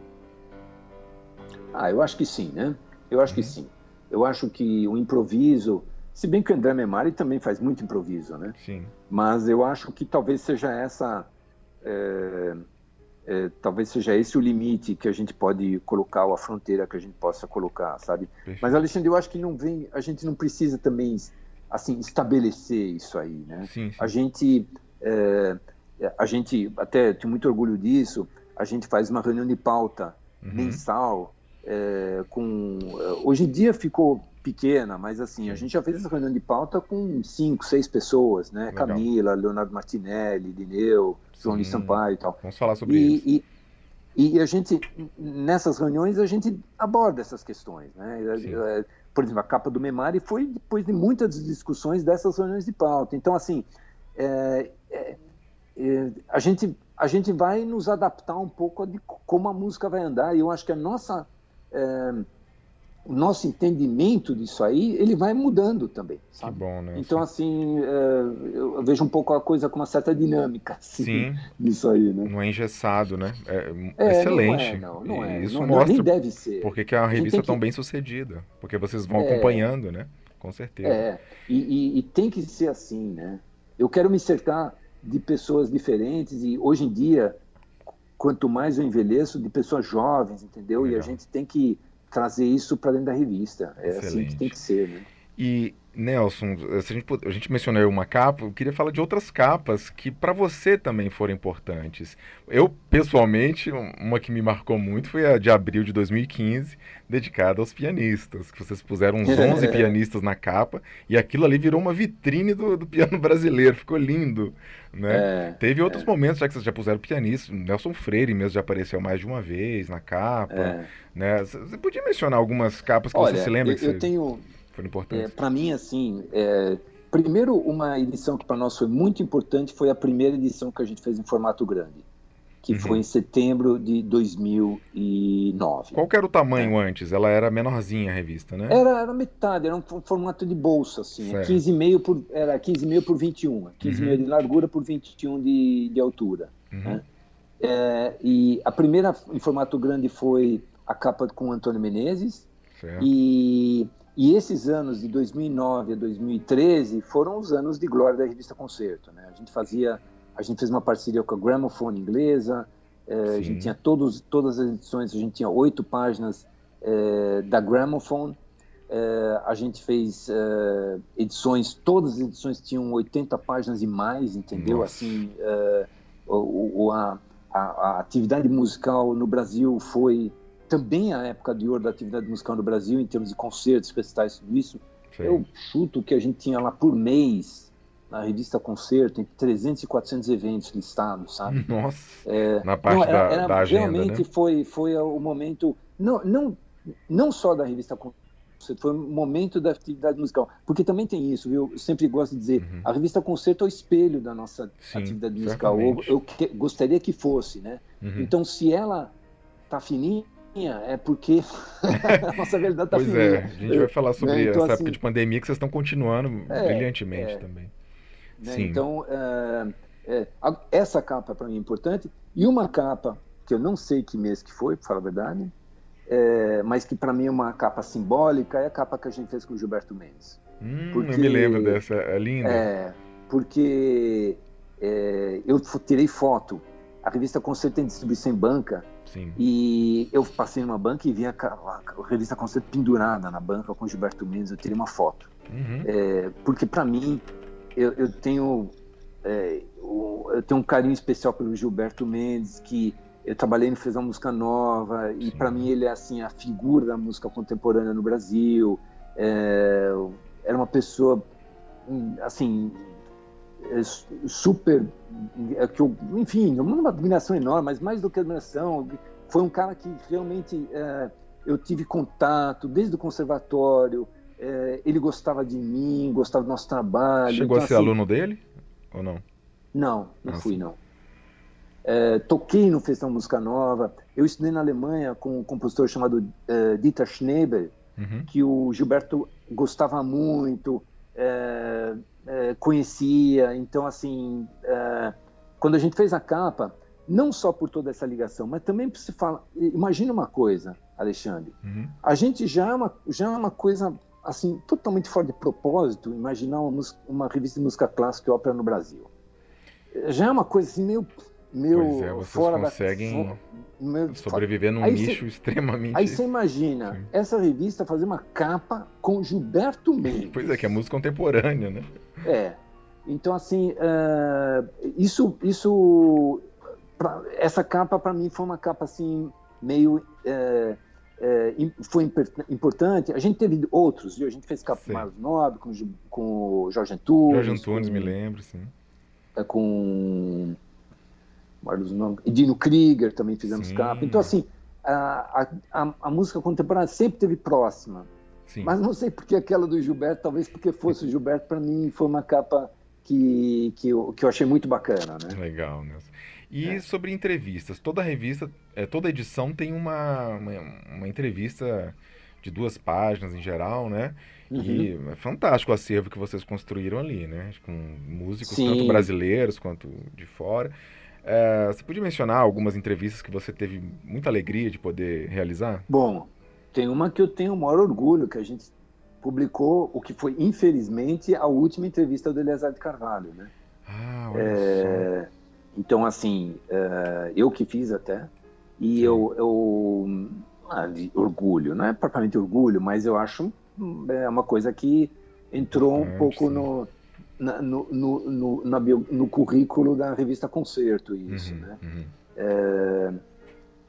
Ah, eu acho que sim, né? Eu acho uhum. que sim. Eu acho que o improviso, se bem que o André Memari também faz muito improviso, né? Sim. Mas eu acho que talvez seja essa. É é, talvez seja esse o limite que a gente pode colocar ou a fronteira que a gente possa colocar, sabe? Perfeito. Mas Alexandre, eu acho que não vem, a gente não precisa também assim estabelecer isso aí, né? Sim, sim. A gente, é, a gente até tenho muito orgulho disso. A gente faz uma reunião de pauta uhum. mensal é, com hoje em dia ficou pequena, mas assim, Sim. a gente já fez essa reunião de pauta com cinco, seis pessoas, né? Legal. Camila, Leonardo Martinelli, Dineu, João Luiz Sampaio e tal. Vamos falar sobre e, isso. E, e a gente, nessas reuniões, a gente aborda essas questões, né? É, por exemplo, a capa do Memari foi depois de muitas discussões dessas reuniões de pauta. Então, assim, é, é, é, a, gente, a gente vai nos adaptar um pouco de como a música vai andar. E eu acho que a nossa é, nosso entendimento disso aí, ele vai mudando também, sabe? Que bom, né? Então, assim, é, eu vejo um pouco a coisa com uma certa dinâmica, <laughs> assim, Sim. nisso aí, né? Não é engessado, né? É, é excelente. Não é, não, não é. Isso não, mostra nem deve ser. porque que a revista é tão que... bem sucedida, porque vocês vão é, acompanhando, né? Com certeza. É, e, e, e tem que ser assim, né? Eu quero me cercar de pessoas diferentes e, hoje em dia, quanto mais eu envelheço, de pessoas jovens, entendeu? Legal. E a gente tem que trazer isso para dentro da revista. É Excelente. assim que tem que ser, né? E Nelson, se a, gente, a gente mencionou uma capa, eu queria falar de outras capas que para você também foram importantes. Eu, pessoalmente, uma que me marcou muito foi a de abril de 2015, dedicada aos pianistas, que vocês puseram uns 11 pianistas na capa, e aquilo ali virou uma vitrine do, do piano <laughs> brasileiro, ficou lindo. Né? É, Teve outros é. momentos já que vocês já puseram pianistas, Nelson Freire mesmo já apareceu mais de uma vez na capa. É. Né? Você podia mencionar algumas capas que Olha, você se lembra? Eu, que você... eu tenho foi importante. É, para mim, assim, é, primeiro, uma edição que para nós foi muito importante foi a primeira edição que a gente fez em formato grande, que uhum. foi em setembro de 2009. Qual era o tamanho é. antes? Ela era menorzinha a revista, né? Era, era metade, era um formato de bolsa, assim, 15,5 por, era 15,5 por 21, 15,5 uhum. de largura por 21 de, de altura. Uhum. Né? É, e a primeira em formato grande foi a capa com Antônio Menezes, certo. e e esses anos de 2009 a 2013 foram os anos de glória da revista Concerto. Né? A gente fazia, a gente fez uma parceria com a Gramophone inglesa, é, a gente tinha todos, todas as edições, a gente tinha oito páginas é, da Gramophone, é, a gente fez edições, todas as edições tinham 80 páginas e mais, entendeu? Nossa. Assim, o, o, a, a, a atividade musical no Brasil foi também a época de ouro da atividade musical no Brasil, em termos de concertos, festivais, tudo isso. Sim. Eu chuto que a gente tinha lá por mês, na revista Concerto, entre 300 e 400 eventos listados, sabe? Nossa, é, na parte não, era, da, era, da, agenda, Realmente né? foi, foi o momento, não, não, não só da revista Concerto, foi um momento da atividade musical. Porque também tem isso, viu? Eu sempre gosto de dizer, uhum. a revista Concerto é o espelho da nossa Sim, atividade musical. Eu, eu que, gostaria que fosse, né? Uhum. Então, se ela tá fininha, é porque <laughs> a nossa realidade está Pois é, a gente vai falar sobre né? então, essa assim, época de pandemia que vocês estão continuando é, brilhantemente é, também. Né? Sim. Então, é, é essa capa para mim é importante. E uma capa, que eu não sei que mês que foi, para falar a verdade, é, mas que para mim é uma capa simbólica, é a capa que a gente fez com o Gilberto Mendes. Hum, porque, eu me lembro dessa, é linda. É, porque eu tirei foto. A revista Conceito tem distribuição em banca, Sim. E eu passei numa banca e vi a, a, a revista Conceito pendurada na banca com Gilberto Mendes. Eu tirei uma foto. Uhum. É, porque, para mim, eu, eu tenho, é, eu tenho um carinho especial pelo Gilberto Mendes, que eu trabalhei no Fez uma Música Nova, e para mim ele é assim a figura da música contemporânea no Brasil. É, era uma pessoa, assim, é super é que eu, enfim, uma admiração enorme, mas mais do que admiração, foi um cara que realmente é, eu tive contato desde o conservatório. É, ele gostava de mim, gostava do nosso trabalho. Chegou então, a ser assim, aluno dele ou não? Não, não Nossa. fui não. É, toquei no Festão Música Nova. Eu estudei na Alemanha com um compositor chamado uh, Dieter Schnebel, uhum. que o Gilberto gostava muito. É, é, conhecia. Então, assim, é, quando a gente fez a capa, não só por toda essa ligação, mas também se fala. Imagina uma coisa, Alexandre. Uhum. A gente já é, uma, já é uma coisa assim totalmente fora de propósito imaginar uma, uma revista de música clássica e ópera no Brasil. Já é uma coisa assim meio meu pois é, vocês fora conseguem da... sobreviver num nicho cê... extremamente. Aí você imagina Sim. essa revista fazer uma capa com Gilberto Mendes. Pois é, que é música contemporânea, né? É. Então, assim, uh, isso, isso pra, essa capa para mim foi uma capa assim meio uh, uh, foi importante. A gente teve outros, viu? A gente fez capa com Marlos Nobre, com, com o Jorge Antunes. Jorge Antunes, com, me lembro, sim. com Marlos Nobre, Dino Krieger também fizemos sim. capa. Então, assim, a, a, a música contemporânea sempre teve próxima. Sim. Mas não sei porque aquela do Gilberto, talvez porque fosse o Gilberto, para mim foi uma capa que, que, eu, que eu achei muito bacana. Né? Legal, Nelson. E é. sobre entrevistas, toda revista, é, toda edição tem uma, uma, uma, entrevista de duas páginas em geral, né? Uhum. E é fantástico o acervo que vocês construíram ali, né? Com músicos Sim. tanto brasileiros quanto de fora. É, você podia mencionar algumas entrevistas que você teve muita alegria de poder realizar? Bom, tem uma que eu tenho o maior orgulho, que a gente publicou o que foi, infelizmente, a última entrevista do Eleazar de Carvalho, né? Ah, olha é, só. Então, assim, é, eu que fiz até, e eu, eu ah, orgulho, não é propriamente orgulho, mas eu acho é uma coisa que entrou um pouco no, na, no, no, no, na bio, no, currículo da revista Concerto, isso, uhum, né? Uhum. É,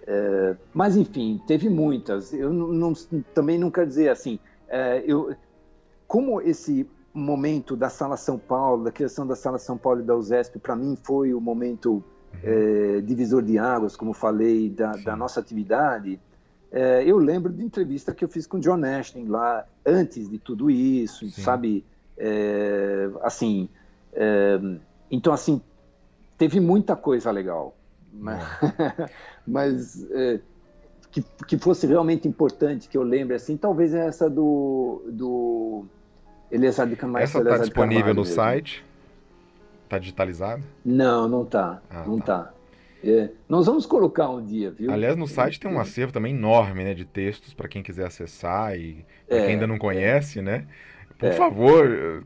é, mas, enfim, teve muitas. Eu não, também não quero dizer assim, é, eu, como esse momento da Sala São Paulo, da criação da Sala São Paulo e da USESP, para mim foi o momento uhum. é, divisor de águas, como falei, da, da nossa atividade. É, eu lembro de entrevista que eu fiz com John Ashton lá antes de tudo isso, Sim. sabe? É, assim, é, então assim teve muita coisa legal, mas, <laughs> mas é, que, que fosse realmente importante que eu lembre assim, talvez essa do do Eleazar de Camargo. Essa está disponível no mesmo. site? Está digitalizada? Não, não está, ah, não está. Tá. É, nós vamos colocar um dia, viu? Aliás, no site tem um acervo também enorme, né, de textos para quem quiser acessar e é, quem ainda não conhece, é. né? Por é. favor,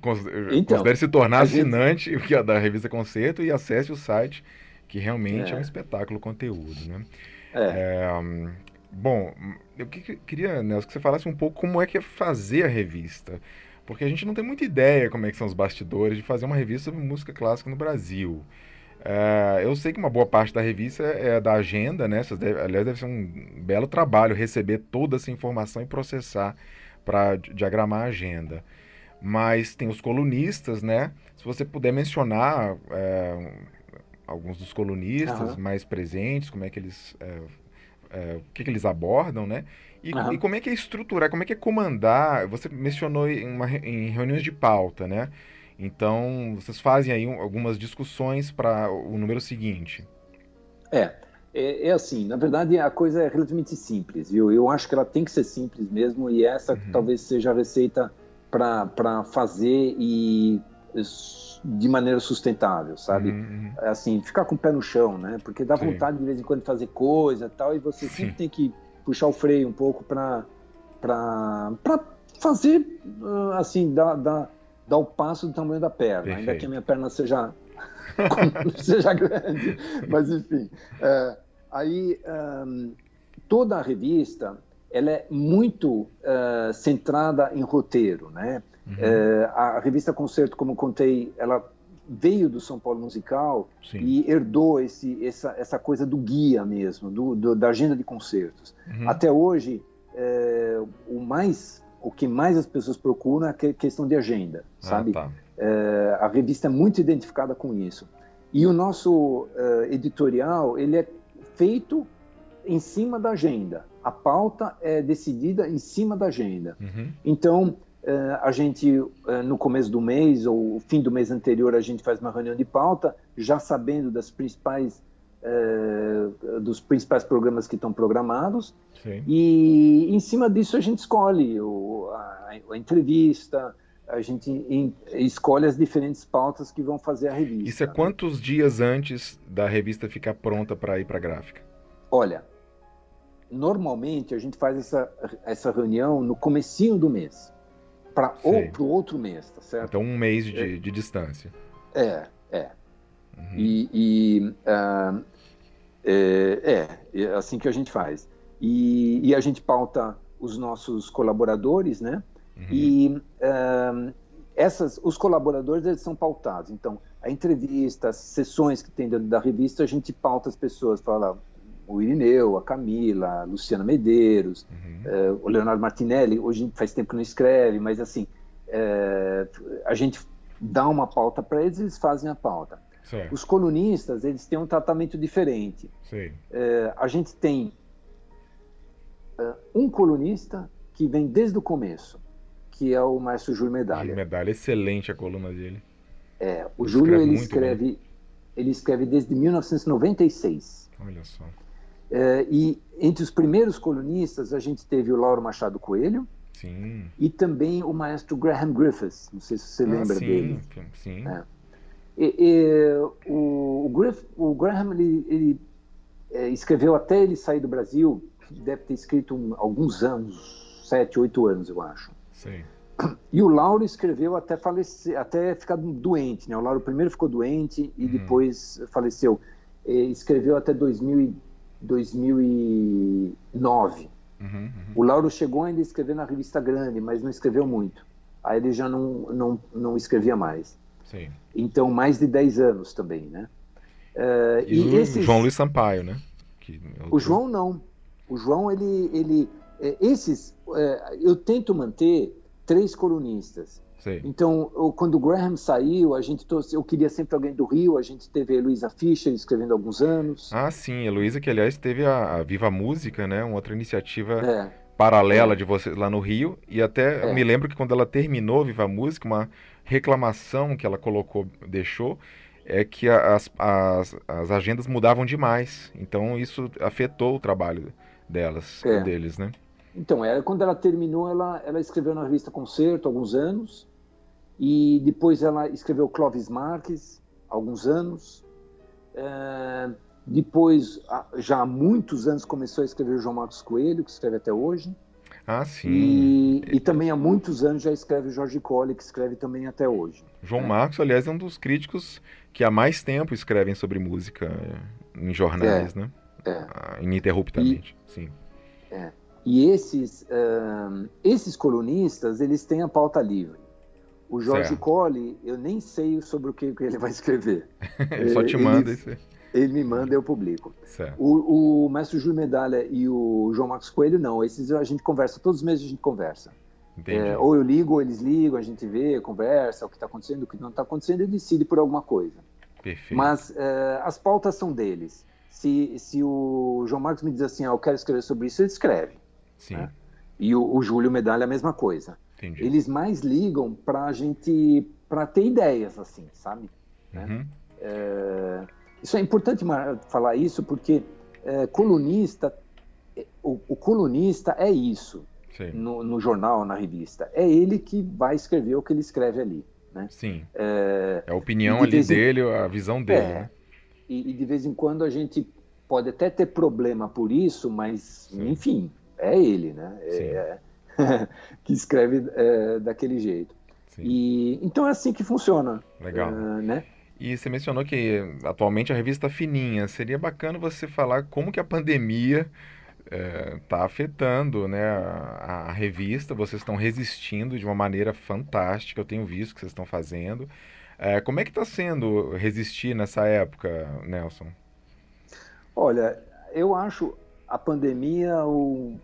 então, considere se tornar assinante <laughs> gente... da revista Concerto e acesse o site, que realmente é, um é. espetáculo conteúdo, né? É. bom, eu queria, Nelson, que você falasse um pouco como é que é fazer a revista. Porque a gente não tem muita ideia como é que são os bastidores de fazer uma revista sobre música clássica no Brasil. É, eu sei que uma boa parte da revista é da agenda, né? Deve, aliás, deve ser um belo trabalho receber toda essa informação e processar para diagramar a agenda. Mas tem os colunistas, né? Se você puder mencionar é, alguns dos colunistas uhum. mais presentes, como é que eles. É, é, o que, que, eles abordam, né? E, uhum. e, como é que é estruturar, como é que é comandar? Você mencionou em, uma, em reuniões de pauta, né? Então, vocês fazem aí algumas discussões para o número seguinte. É, é, é, assim, na verdade a coisa é relativamente simples, viu? Eu acho que ela tem que ser simples mesmo e essa uhum. talvez seja a receita para fazer e de maneira sustentável, sabe? Uhum, uhum. Assim, ficar com o pé no chão, né? Porque dá Sim. vontade de vez em quando fazer coisa tal e você Sim. sempre tem que puxar o freio um pouco para para fazer assim, dar, dar dar o passo do tamanho da perna, Perfeito. ainda que a minha perna seja, <laughs> seja grande. <laughs> Mas, enfim. É, aí, um, toda a revista ela é muito uh, centrada em roteiro, né? Uhum. Uh, a revista Concerto, como contei, ela veio do São Paulo Musical Sim. e herdou esse, essa, essa coisa do guia mesmo, do, do da agenda de concertos. Uhum. Até hoje, uh, o mais o que mais as pessoas procuram é a questão de agenda, ah, sabe? Tá. É, a revista é muito identificada com isso. E o nosso editorial, ele é feito em cima da agenda. A pauta é decidida em cima da agenda. Uhum. Então, uh, a gente, uh, no começo do mês ou fim do mês anterior, a gente faz uma reunião de pauta, já sabendo das principais é, dos principais programas que estão programados. Sim. E em cima disso a gente escolhe a, entrevista, a gente escolhe as diferentes pautas que vão fazer a revista. Isso é quantos dias antes da revista ficar pronta para ir para a gráfica? Olha, normalmente a gente faz essa, essa reunião no comecinho do mês, para o outro mês, tá certo? Então um mês de, é, de distância. É, é. Uhum. E, e uh, é, é, assim que a gente faz. E, e, a gente pauta os nossos colaboradores, né? Uhum. E essas, os colaboradores eles são pautados. Então, a entrevista, as sessões que tem dentro da revista, a gente pauta as pessoas, fala o Irineu, a Camila, a Luciana Medeiros, uhum. é, o Leonardo Martinelli. Hoje faz tempo que não escreve, mas assim, é, a gente dá uma pauta para eles, eles fazem a pauta. Certo. Os colunistas, eles têm um tratamento diferente. É, a gente tem um colunista que vem desde o começo, que é o maestro Júlio Medalha. Júlio Medalha, excelente a coluna dele. É, o ele Júlio escreve ele escreve, ele escreve desde 1996. Olha só. É, e entre os primeiros colunistas a gente teve o Lauro Machado Coelho. Sim. E também o maestro Graham Griffiths, não sei se você ah, lembra sim, dele. Sim. É. E, e, o, o, Griff, o, Graham ele, ele é, escreveu até ele sair do Brasil, deve ter escrito um, alguns anos, sete, oito anos, eu acho. Sim. E o Lauro escreveu até falecer, até ficar doente, né? O Lauro primeiro ficou doente e uhum. depois faleceu. E escreveu até 2000, 2009. Uhum, uhum. O Lauro chegou ainda a escrever na revista Grande, mas não escreveu muito. aí ele já não, não, não escrevia mais. Sim. Então, mais de 10 anos também, né? Uh, e, e esses... João Luiz Sampaio, né? Que é o João não. O João, ele... ele é, esses, é, eu tento manter três colunistas. Sim. Então, eu, quando o Graham saiu, a gente eu queria sempre alguém do Rio, a gente teve a Heloísa Fischer escrevendo há alguns anos. Ah, sim, Heloísa, que aliás teve a, a Viva Música, né? Uma outra iniciativa é. paralela é. de vocês lá no Rio. E até é. me lembro que quando ela terminou Viva Música, uma reclamação que ela colocou, deixou, é que as, as, as agendas mudavam demais. Então isso afetou o trabalho delas, é. deles, né? Então, é, quando ela terminou, ela, ela escreveu na revista Concerto alguns anos. E depois ela escreveu Clovis Marques, alguns anos. É, depois, já há muitos anos, começou a escrever o João Marcos Coelho, que escreve até hoje. Ah, sim. E, e, também há muitos anos já escreve o Jorge Colli, que escreve também até hoje. João é. Marcos, aliás, é um dos críticos que há mais tempo escrevem sobre música em jornais, é. né? É. Ah, ininterruptamente, e, sim. É. E esses, uh, esses colunistas, eles têm a pauta livre. O Jorge certo. Colli, eu nem sei sobre o que ele vai escrever. <laughs> ele só te manda ele, isso. Ele me manda e eu publico. Certo. O, o mestre Júlio Medalha e o João Marcos Coelho, não. Esses a gente conversa, todos os meses a gente conversa. É, ou eu ligo, ou eles ligam, a gente vê, conversa, o que está acontecendo, o que não está acontecendo e decide por alguma coisa. Perfeito. Mas é, as pautas são deles. Se, se o João Marcos me diz assim, ah, eu quero escrever sobre isso, ele escreve. Sim. Né? E o, o Júlio Medalha a mesma coisa. Entendi. Eles mais ligam para a gente, para ter ideias, assim, sabe? Né? Uhum. É, isso é importante falar isso porque é, colunista, o, o, colunista é isso no, no, jornal, na revista. É ele que vai escrever o que ele escreve ali. Né? Sim. É, é a opinião ali dele, em... a visão dele. É, né? e, e, de vez em quando a gente pode até ter problema por isso, mas Sim. enfim, é ele, né? É, <laughs> que escreve é, daquele jeito. Sim. E então é assim que funciona. Legal. Uh, né? E você mencionou que atualmente a revista está fininha. Seria bacana você falar como que a pandemia está é, tá afetando né, a, a, revista. Vocês estão resistindo de uma maneira fantástica. Eu tenho visto que vocês estão fazendo. É, como é que está sendo resistir nessa época, Nelson? Olha, eu acho a pandemia o,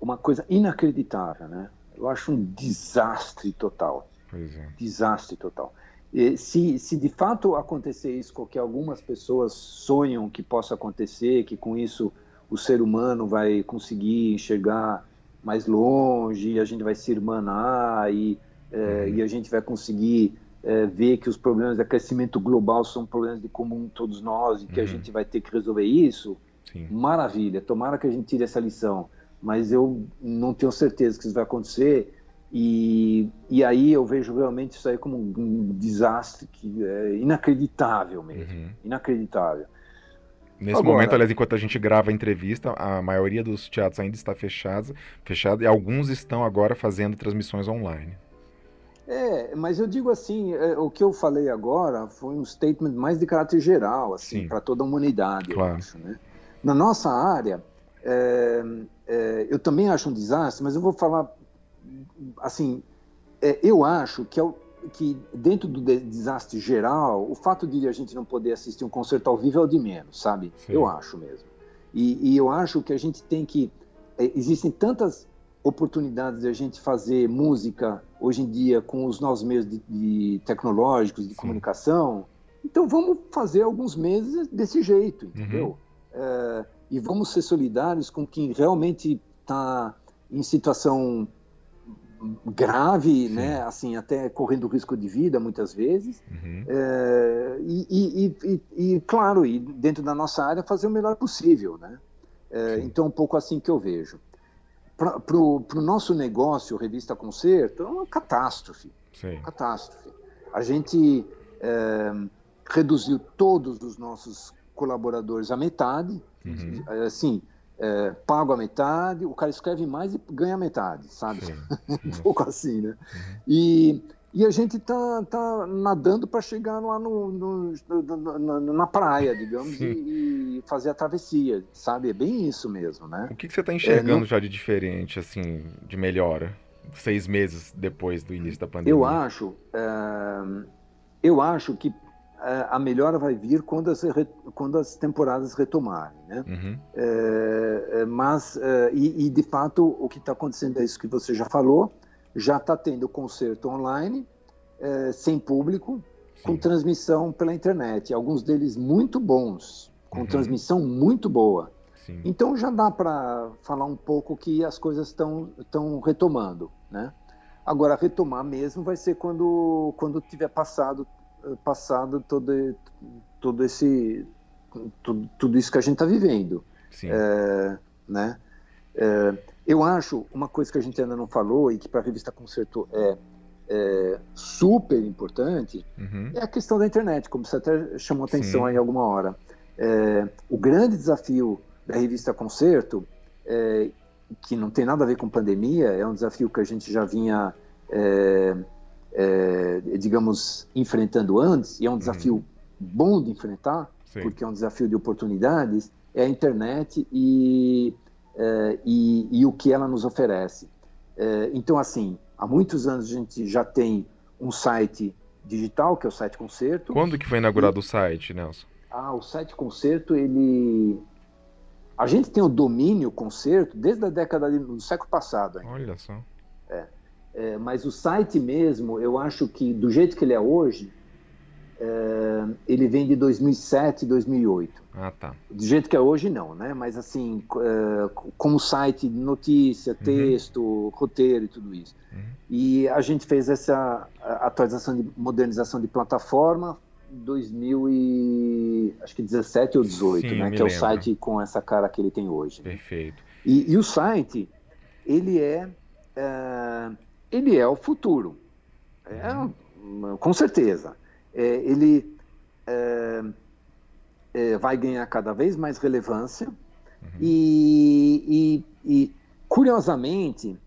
uma coisa inacreditável, né? Eu acho um desastre total. Pois é. Desastre total. E se, se de fato acontecer isso, que algumas pessoas sonham que possa acontecer, que com isso o ser humano vai conseguir enxergar mais longe, e a gente vai se irmanar e, é, uhum. e a gente vai conseguir é, ver que os problemas de aquecimento global são problemas de comum todos nós e que uhum. a gente vai ter que resolver isso. Sim. Maravilha, tomara que a gente tire essa lição mas eu não tenho certeza que isso vai acontecer. E, e aí eu vejo realmente isso aí como um, desastre que é inacreditável mesmo, uhum. inacreditável. Nesse Agora, momento, aliás, enquanto a gente grava a entrevista, a maioria dos teatros ainda está fechada, fechado e alguns estão agora fazendo transmissões online. É, mas eu digo assim, é, o que eu falei agora foi um statement mais de caráter geral, assim, para toda a humanidade, claro. eu acho, né? Na nossa área, é, é, eu também acho um desastre, mas eu vou falar assim, é, eu acho que, é que dentro do desastre geral, o fato de a gente não poder assistir um concerto ao vivo é o de menos, sabe? Sim. Eu acho mesmo. E, e, eu acho que a gente tem que é, existem tantas oportunidades de a gente fazer música hoje em dia com os novos meios de, de tecnológicos de Sim. comunicação. Então vamos fazer alguns meses desse jeito, entendeu? Uhum. É, e vamos ser solidários com quem realmente está em situação grave, Sim. né? Assim, até correndo risco de vida muitas vezes. Uhum. É, e, e, e, e, claro, e dentro da nossa área fazer o melhor possível, né? É, então, um pouco assim que eu vejo. Para o nosso negócio, Revista Concerto, é uma catástrofe. Sim. Catástrofe. A gente é, reduziu todos os nossos colaboradores à metade, uhum. assim, é, pago a metade, o cara escreve mais e ganha metade, sabe? <laughs> um pouco assim, né? Uhum. E, e a gente tá, tá nadando para chegar lá no, no, no, na praia, digamos, e, e, fazer a travessia, sabe? É bem isso mesmo, né? O que, que você está enxergando é, já de diferente, assim, de melhora seis meses depois do início da pandemia? Eu acho, uh, eu acho que a melhora vai vir quando as, quando as temporadas retomarem, né? Uhum. Uh, mas, e, e, de fato, o que está acontecendo é isso que você já falou, já está tendo concerto online, sem público, Sim. com transmissão pela internet, alguns deles muito bons, com uhum. transmissão muito boa. Sim. Então já dá para falar um pouco que as coisas estão retomando, né? Agora retomar mesmo vai ser quando quando tiver passado passado todo todo esse tudo, tudo isso que a gente está vivendo, é, né? É, eu acho uma coisa que a gente ainda não falou e que para a revista Concerto é, é super importante uhum. é a questão da internet, como você até chamou atenção Sim. aí alguma hora. É, o grande desafio da revista Concerto, é, que não tem nada a ver com pandemia, é um desafio que a gente já vinha, é, digamos, enfrentando antes, e é um desafio uhum. bom de enfrentar, Sim. porque é um desafio de oportunidades, é a internet e, é, e, e o que ela nos oferece. É, então, assim, há muitos anos a gente já tem um site digital, que é o site Concerto. Quando que foi inaugurado e... o site, Nelson? Ah, o site Concerto, ele a gente tem o domínio concerto desde a década do século passado. Ainda. Olha só. É, é, mas o site mesmo, eu acho que do jeito que ele é hoje, é, ele vem de 2007, 2008. Ah, tá. Do jeito que é hoje, não, né? Mas assim, é, como site de notícia, uhum. texto, uhum. roteiro e tudo isso. Uhum. E a gente fez essa atualização de modernização de plataforma, 2000 e acho que 17 ou 18, Sim, né? Que é o site com essa cara que ele tem hoje. Perfeito. E, e o site, ele é, é, ele é o futuro, é, com certeza. É, ele é, é, vai ganhar cada vez mais relevância uhum. e, e, e, curiosamente,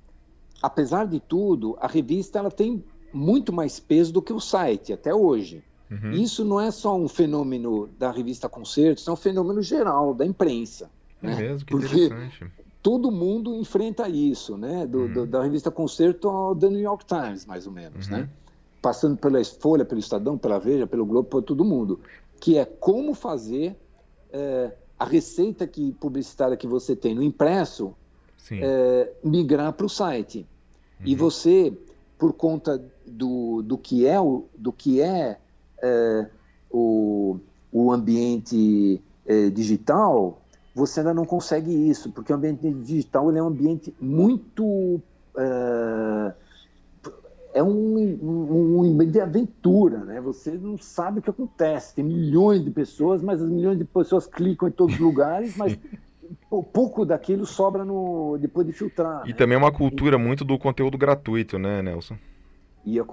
apesar de tudo, a revista ela tem muito mais peso do que o site até hoje. Uhum. Isso não é só um fenômeno da revista Concertos, é um fenômeno geral da imprensa. É né? mesmo, que Porque interessante. Todo mundo enfrenta isso, né? Do, uhum. do, da revista Concerto ao The New York Times, mais ou menos, né? uhum. né? Passando pela Folha, pelo Estadão, pela Veja, pelo Globo, por todo mundo. Que é como fazer é, a receita que, publicitária que você tem no impresso é, migrar para o site. E uhum. você, por conta do, do que é, o, do que é é, o, o ambiente é, digital, você ainda não consegue isso, porque o ambiente digital ele é um ambiente muito. É, é um, um, um ambiente de aventura, né? Você não sabe o que acontece. Tem milhões de pessoas, mas as milhões de pessoas clicam em todos os lugares, mas <laughs> pouco daquilo sobra no, depois de filtrar. E né? também é uma cultura muito do conteúdo gratuito, né, Nelson? E a,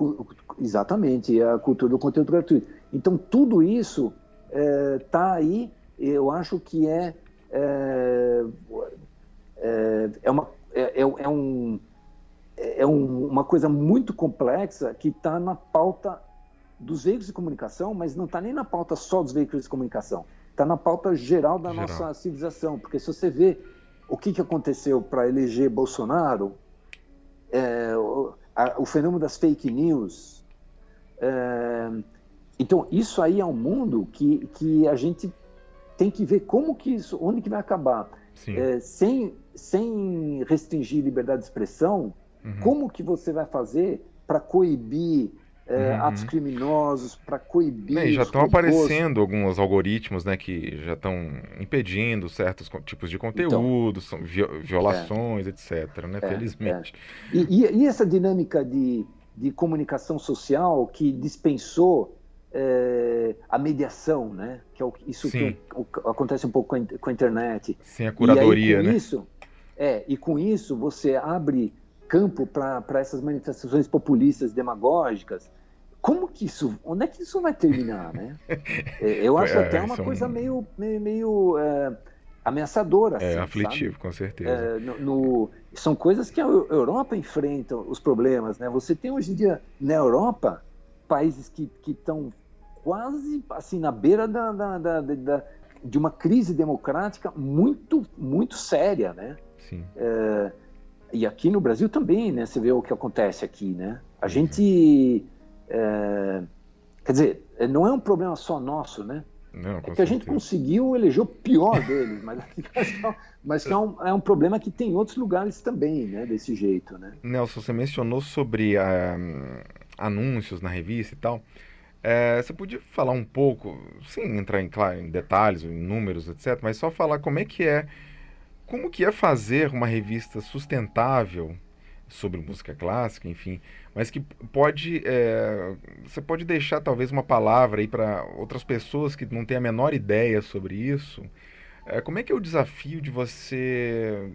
exatamente, a cultura do conteúdo gratuito. Então, tudo isso está é, aí, eu acho que é, é, é, é uma, é, é, é um, é um, uma coisa muito complexa que está na pauta dos veículos de comunicação, mas não está nem na pauta só dos veículos de comunicação, está na pauta geral da geral. nossa civilização. Porque se você vê o que, que aconteceu para eleger Bolsonaro, é, a, o fenômeno das fake news. É, então, isso aí é um mundo que, que a gente tem que ver como que isso, onde que vai acabar. É, sem, sem restringir liberdade de expressão, uhum. como que você vai fazer para coibir é, uhum. atos criminosos, para coibir. Já estão aparecendo alguns algoritmos né, que já estão impedindo certos tipos de conteúdo, então, violações, é, etc. Né, é, felizmente. É. E, e, essa dinâmica de, de comunicação social que dispensou é, a mediação, né? Que é o, isso Sim. que acontece um pouco com a, com a internet. Sem a curadoria, aí, né? Isso, é, e com isso você abre campo para essas manifestações populistas demagógicas como que isso, onde é que isso vai terminar, né? <laughs> É, eu acho é, até uma coisa meio, meio, meio é, ameaçadora. É, assim, aflitivo, sabe? com certeza. É, no, no, são coisas que a Europa enfrenta os problemas, né? Você tem hoje em dia na Europa países que estão quase assim na beira da, da, da, da, de uma crise democrática muito, muito séria, né? Sim. É, e aqui no Brasil também, né? Você vê o que acontece aqui, né? A uhum. gente, é, quer dizer, não é um problema só nosso, né? Não, é que certeza. a gente conseguiu eleger o pior deles, mas, <laughs> mas que é um, é um problema que tem em outros lugares também, né? Desse jeito, né? Nelson, você mencionou sobre uh, anúncios na revista e tal. É, você podia falar um pouco, sem entrar em, claro, em detalhes, em números, etc., mas só falar como é que é, como que é fazer uma revista sustentável sobre música clássica, enfim, mas que pode, é, você pode deixar talvez uma palavra aí para outras pessoas que não têm a menor ideia sobre isso. É, como é que é o desafio de você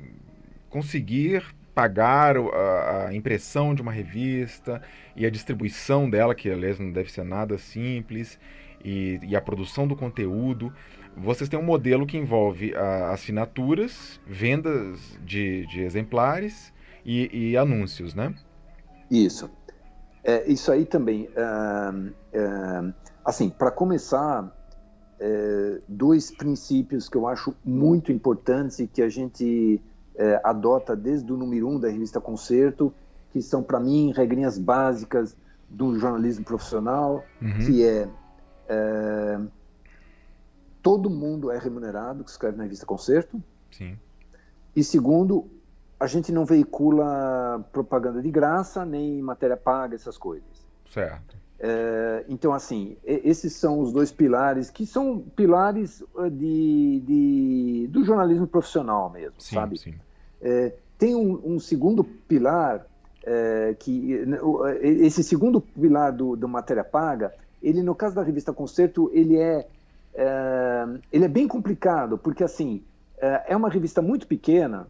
conseguir pagar a, impressão de uma revista e a distribuição dela, que aliás não deve ser nada simples, e, e a produção do conteúdo. Vocês têm um modelo que envolve a, assinaturas, vendas de, de exemplares e, e, anúncios, né? Isso. É, isso aí também. Uh, uh, assim, para começar, uh, dois princípios que eu acho muito importantes e que a gente é, adota desde o número um da revista Concerto, que são, para mim, regrinhas básicas do jornalismo profissional, uhum. que é, é, todo mundo é remunerado que escreve na revista Concerto. Sim. E segundo, a gente não veicula propaganda de graça, nem matéria paga, essas coisas. Certo. É, então, assim, esses são os dois pilares que são pilares eh, de, de do jornalismo profissional mesmo, sim, sabe? Sim. É, tem um, um, segundo pilar é, que esse segundo pilar do, do matéria paga, ele no caso da revista Concerto, ele é, é ele é bem complicado porque assim é, é uma revista muito pequena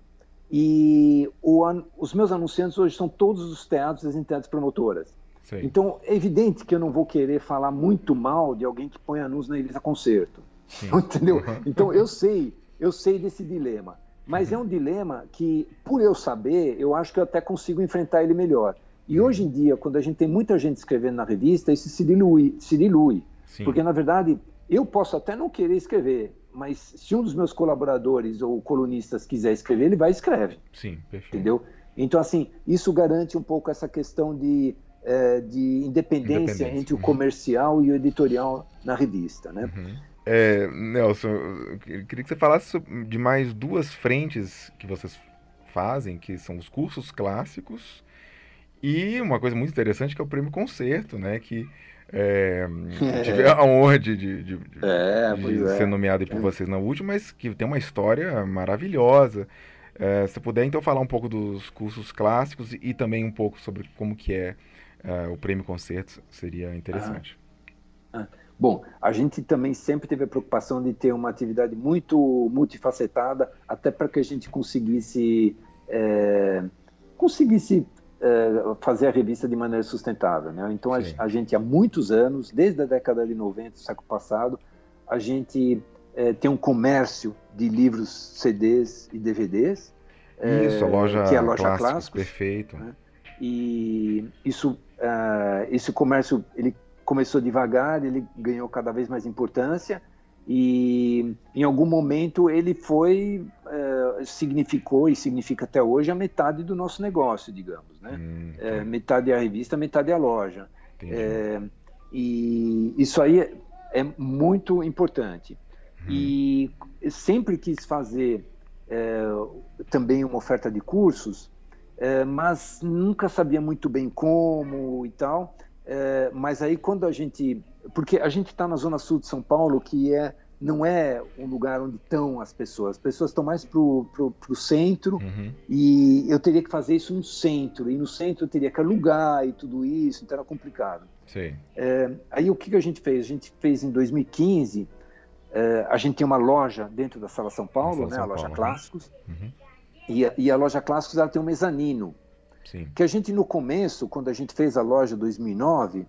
e o, os meus anunciantes hoje são todos os teatros e as entidades promotoras. Sim. Então, é evidente que eu não vou querer falar muito mal de alguém que põe anúncio na Elisa Concerto. Sim. <laughs> Entendeu? Uhum. Então, eu sei, eu sei desse dilema. Mas é um dilema que, por eu saber, eu acho que eu até consigo enfrentar ele melhor. E uhum. hoje em dia, quando a gente tem muita gente escrevendo na revista, isso se dilui. Se dilui. Porque, na verdade, eu posso até não querer escrever, mas se um dos meus colaboradores ou colunistas quiser escrever, ele vai e escreve. Sim, perfeito. Entendeu? Então, assim, isso garante um pouco essa questão de é, de independência, entre o comercial e o editorial na revista, né? Uhum. É, Nelson, eu queria que você falasse de mais duas frentes que vocês fazem, que são os cursos clássicos e uma coisa muito interessante que é o prêmio concerto, né? Que é, é. <laughs> tive a honra de, de, de, é, de é. ser nomeado por vocês na última, mas que tem uma história maravilhosa. É, se puder então falar um pouco dos cursos clássicos e, e também um pouco sobre como que é uh, o prêmio concerto seria interessante. Ah. Bom, a gente também sempre teve a preocupação de ter uma atividade muito multifacetada, até para que a gente conseguisse é, conseguisse é, fazer a revista de maneira sustentável. Né? Então, a, a, gente há muitos anos, desde a década de 90 do século passado, a gente é, tem um comércio de livros, CDs e DVDs. Isso, a loja, que é a loja clássicos, clássicos perfeito. Né? E isso uh, esse comércio ele começou devagar, ele ganhou cada vez mais importância e em algum momento ele foi uh, significou e significa até hoje a metade do nosso negócio, digamos, né? Hum, é, metade é a revista, metade é a loja. É, e isso aí é, é muito importante. Hum. E sempre quis fazer também uma oferta de cursos mas nunca sabia muito bem como e tal. É, mas aí quando a gente, porque a gente está na zona sul de São Paulo, que é não é um lugar onde estão as pessoas. As pessoas estão mais pro, pro, pro centro uhum. e eu teria que fazer isso no centro e no centro eu teria que alugar e tudo isso, então era complicado. É, aí o que, que a gente fez? A gente fez em 2015. É, a gente tem uma loja dentro da Sala São Paulo, Sala né, São a loja Paulo, Clássicos. Uhum. E a, e a loja Clássicos ela tem um mezanino. Sim. Que a gente, no começo, quando a gente fez a loja 2009,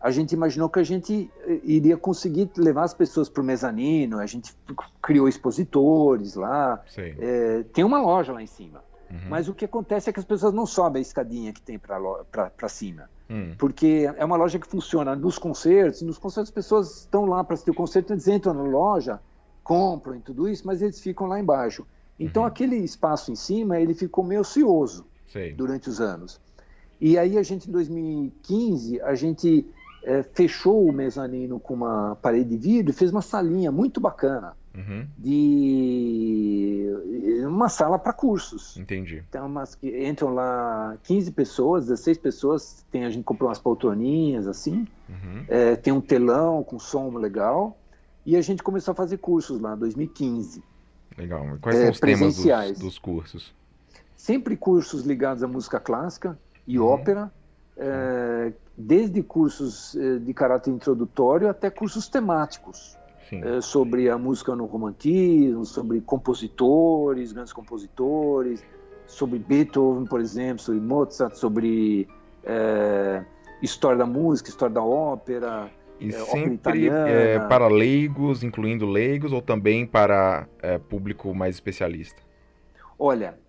a gente imaginou que a gente eh, iria conseguir levar as pessoas para o mezanino, a gente criou expositores lá. É, tem uma loja lá em cima. Uhum. Mas o que acontece é que as pessoas não sobem a escadinha que tem para cima. Uhum. Porque é uma loja que funciona nos concertos, e nos concertos as pessoas estão lá para assistir o concerto, eles entram na loja, compram e tudo isso, mas eles ficam lá embaixo. Então uhum. aquele espaço em cima ele ficou meio ocioso. Sei. durante os anos. E aí a gente, em 2015, a gente é, fechou o mezanino com uma parede de vidro e fez uma salinha muito bacana. Uhum. de uma sala para cursos. Entendi. Então, umas, entram lá 15 pessoas, 16 pessoas, tem, a gente comprou umas poltroninhas assim, uhum. é, tem um telão com som legal, e a gente começou a fazer cursos lá, em 2015. Legal. Quais é, são os temas dos, dos, cursos? Sempre cursos ligados à música clássica e uhum. ópera, é, desde cursos é, de caráter introdutório até cursos temáticos é, sobre a música no romantismo, sobre compositores, grandes compositores, sobre Beethoven, por exemplo, sobre Mozart, sobre é, história da música, história da ópera. E é, sempre é, para leigos, incluindo leigos, ou também para público mais especialista? Olha,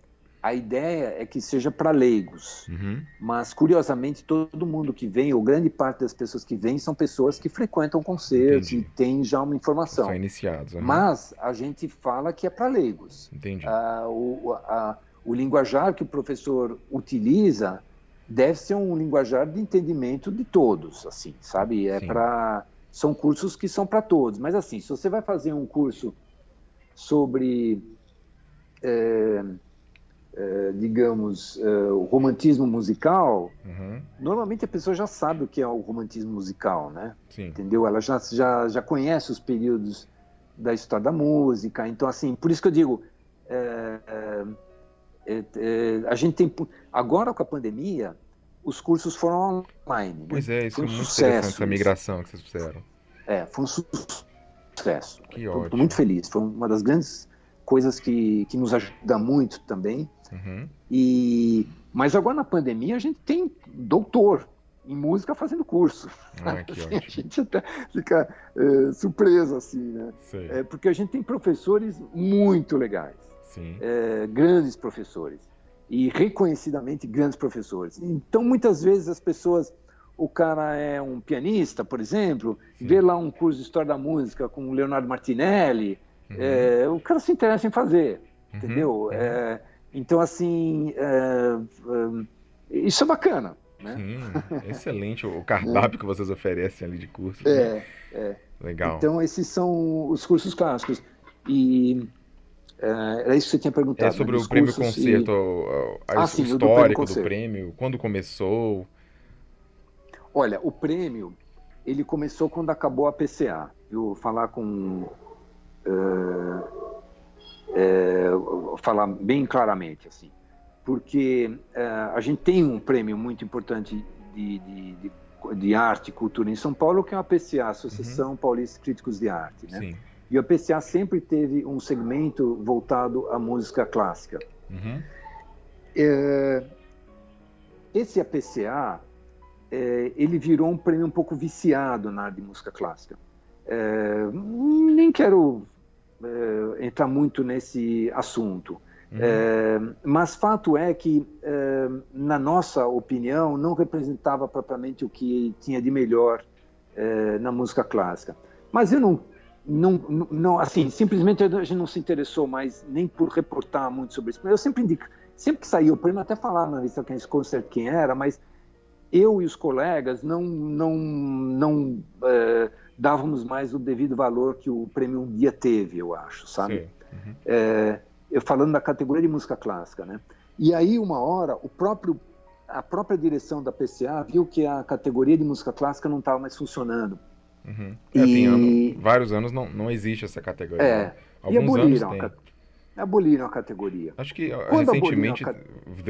a ideia é que seja para leigos, uhum. mas curiosamente todo mundo que vem, ou grande parte das pessoas que vêm, são pessoas que frequentam concertos Entendi. e têm já uma informação. São iniciados. Uhum. Mas a gente fala que é para leigos. Entendi. Ah, o, a, o linguajar que o professor utiliza deve ser um linguajar de entendimento de todos, assim, sabe? É para são cursos que são para todos. Mas assim, se você vai fazer um curso sobre é, eh, digamos, uh, o romantismo musical, uhum. normalmente a pessoa já sabe o que é o romantismo musical, né? Sim. Entendeu? Ela já, já, já conhece os períodos da história da música. Então, assim, por isso que eu digo, é, a gente tem... Agora, com a pandemia, os cursos foram online. Né? Pois é, isso foi um é muito sucesso, interessante, essa migração que vocês fizeram. É, foi um sucesso. Que ótimo. Estou muito feliz. Foi uma das grandes coisas que, que nos ajuda muito também. Uhum. E, mas agora na pandemia a gente tem doutor em música fazendo curso. Ah, <laughs> assim, a gente até fica é, surpreso assim, né? É, porque a gente tem professores muito legais, é, grandes professores e reconhecidamente grandes professores. Então muitas vezes as pessoas o cara é um pianista, por exemplo, Sim. vê lá um curso de História da Música com o Leonardo Martinelli, uhum. é, o cara se interessa em fazer, uhum. entendeu? Uhum. É, então, assim, é, é, isso é bacana. Né? Sim, <laughs> excelente o cardápio que vocês oferecem ali de cursos. É, né? é. Legal. Então, esses são os cursos clássicos. E é, era isso que você tinha perguntado. É sobre né? o prêmio concerto, e... a, a, ah, sim, histórico do prêmio, do prêmio, quando começou. Olha, o prêmio, ele começou quando acabou a PCA. Eu falar com... Uh, falar bem claramente assim, porque é, a gente tem um prêmio muito importante de, de, de, de, arte e cultura em São Paulo, que é a PCA, Associação uhum. Paulista Críticos de Arte, né? Sim. E a PCA sempre teve um segmento voltado à música clássica. Uhum. É, esse APCA, é, ele virou um prêmio um pouco viciado na área de música clássica. É, nem quero é, entrar muito nesse assunto. Uhum. É, mas fato é que, é, na nossa opinião, não representava propriamente o que tinha de melhor na música clássica. Mas eu não, não, não, assim, simplesmente a gente não se interessou mais nem por reportar muito sobre isso. Eu sempre indico, sempre que saiu o prêmio, até falar na lista quem concert quem era, mas eu e os colegas não, não, não dávamos mais o devido valor que o prêmio um dia teve, eu acho, sabe? Uhum. É, eu falando da categoria de música clássica, né? E aí uma hora o próprio a própria direção da PCA viu que a categoria de música clássica não estava mais funcionando. Uhum. É, e... ano, vários anos não, não existe essa categoria. É, Alguns e aboliram, anos a, aboliram a categoria. Acho que quando recentemente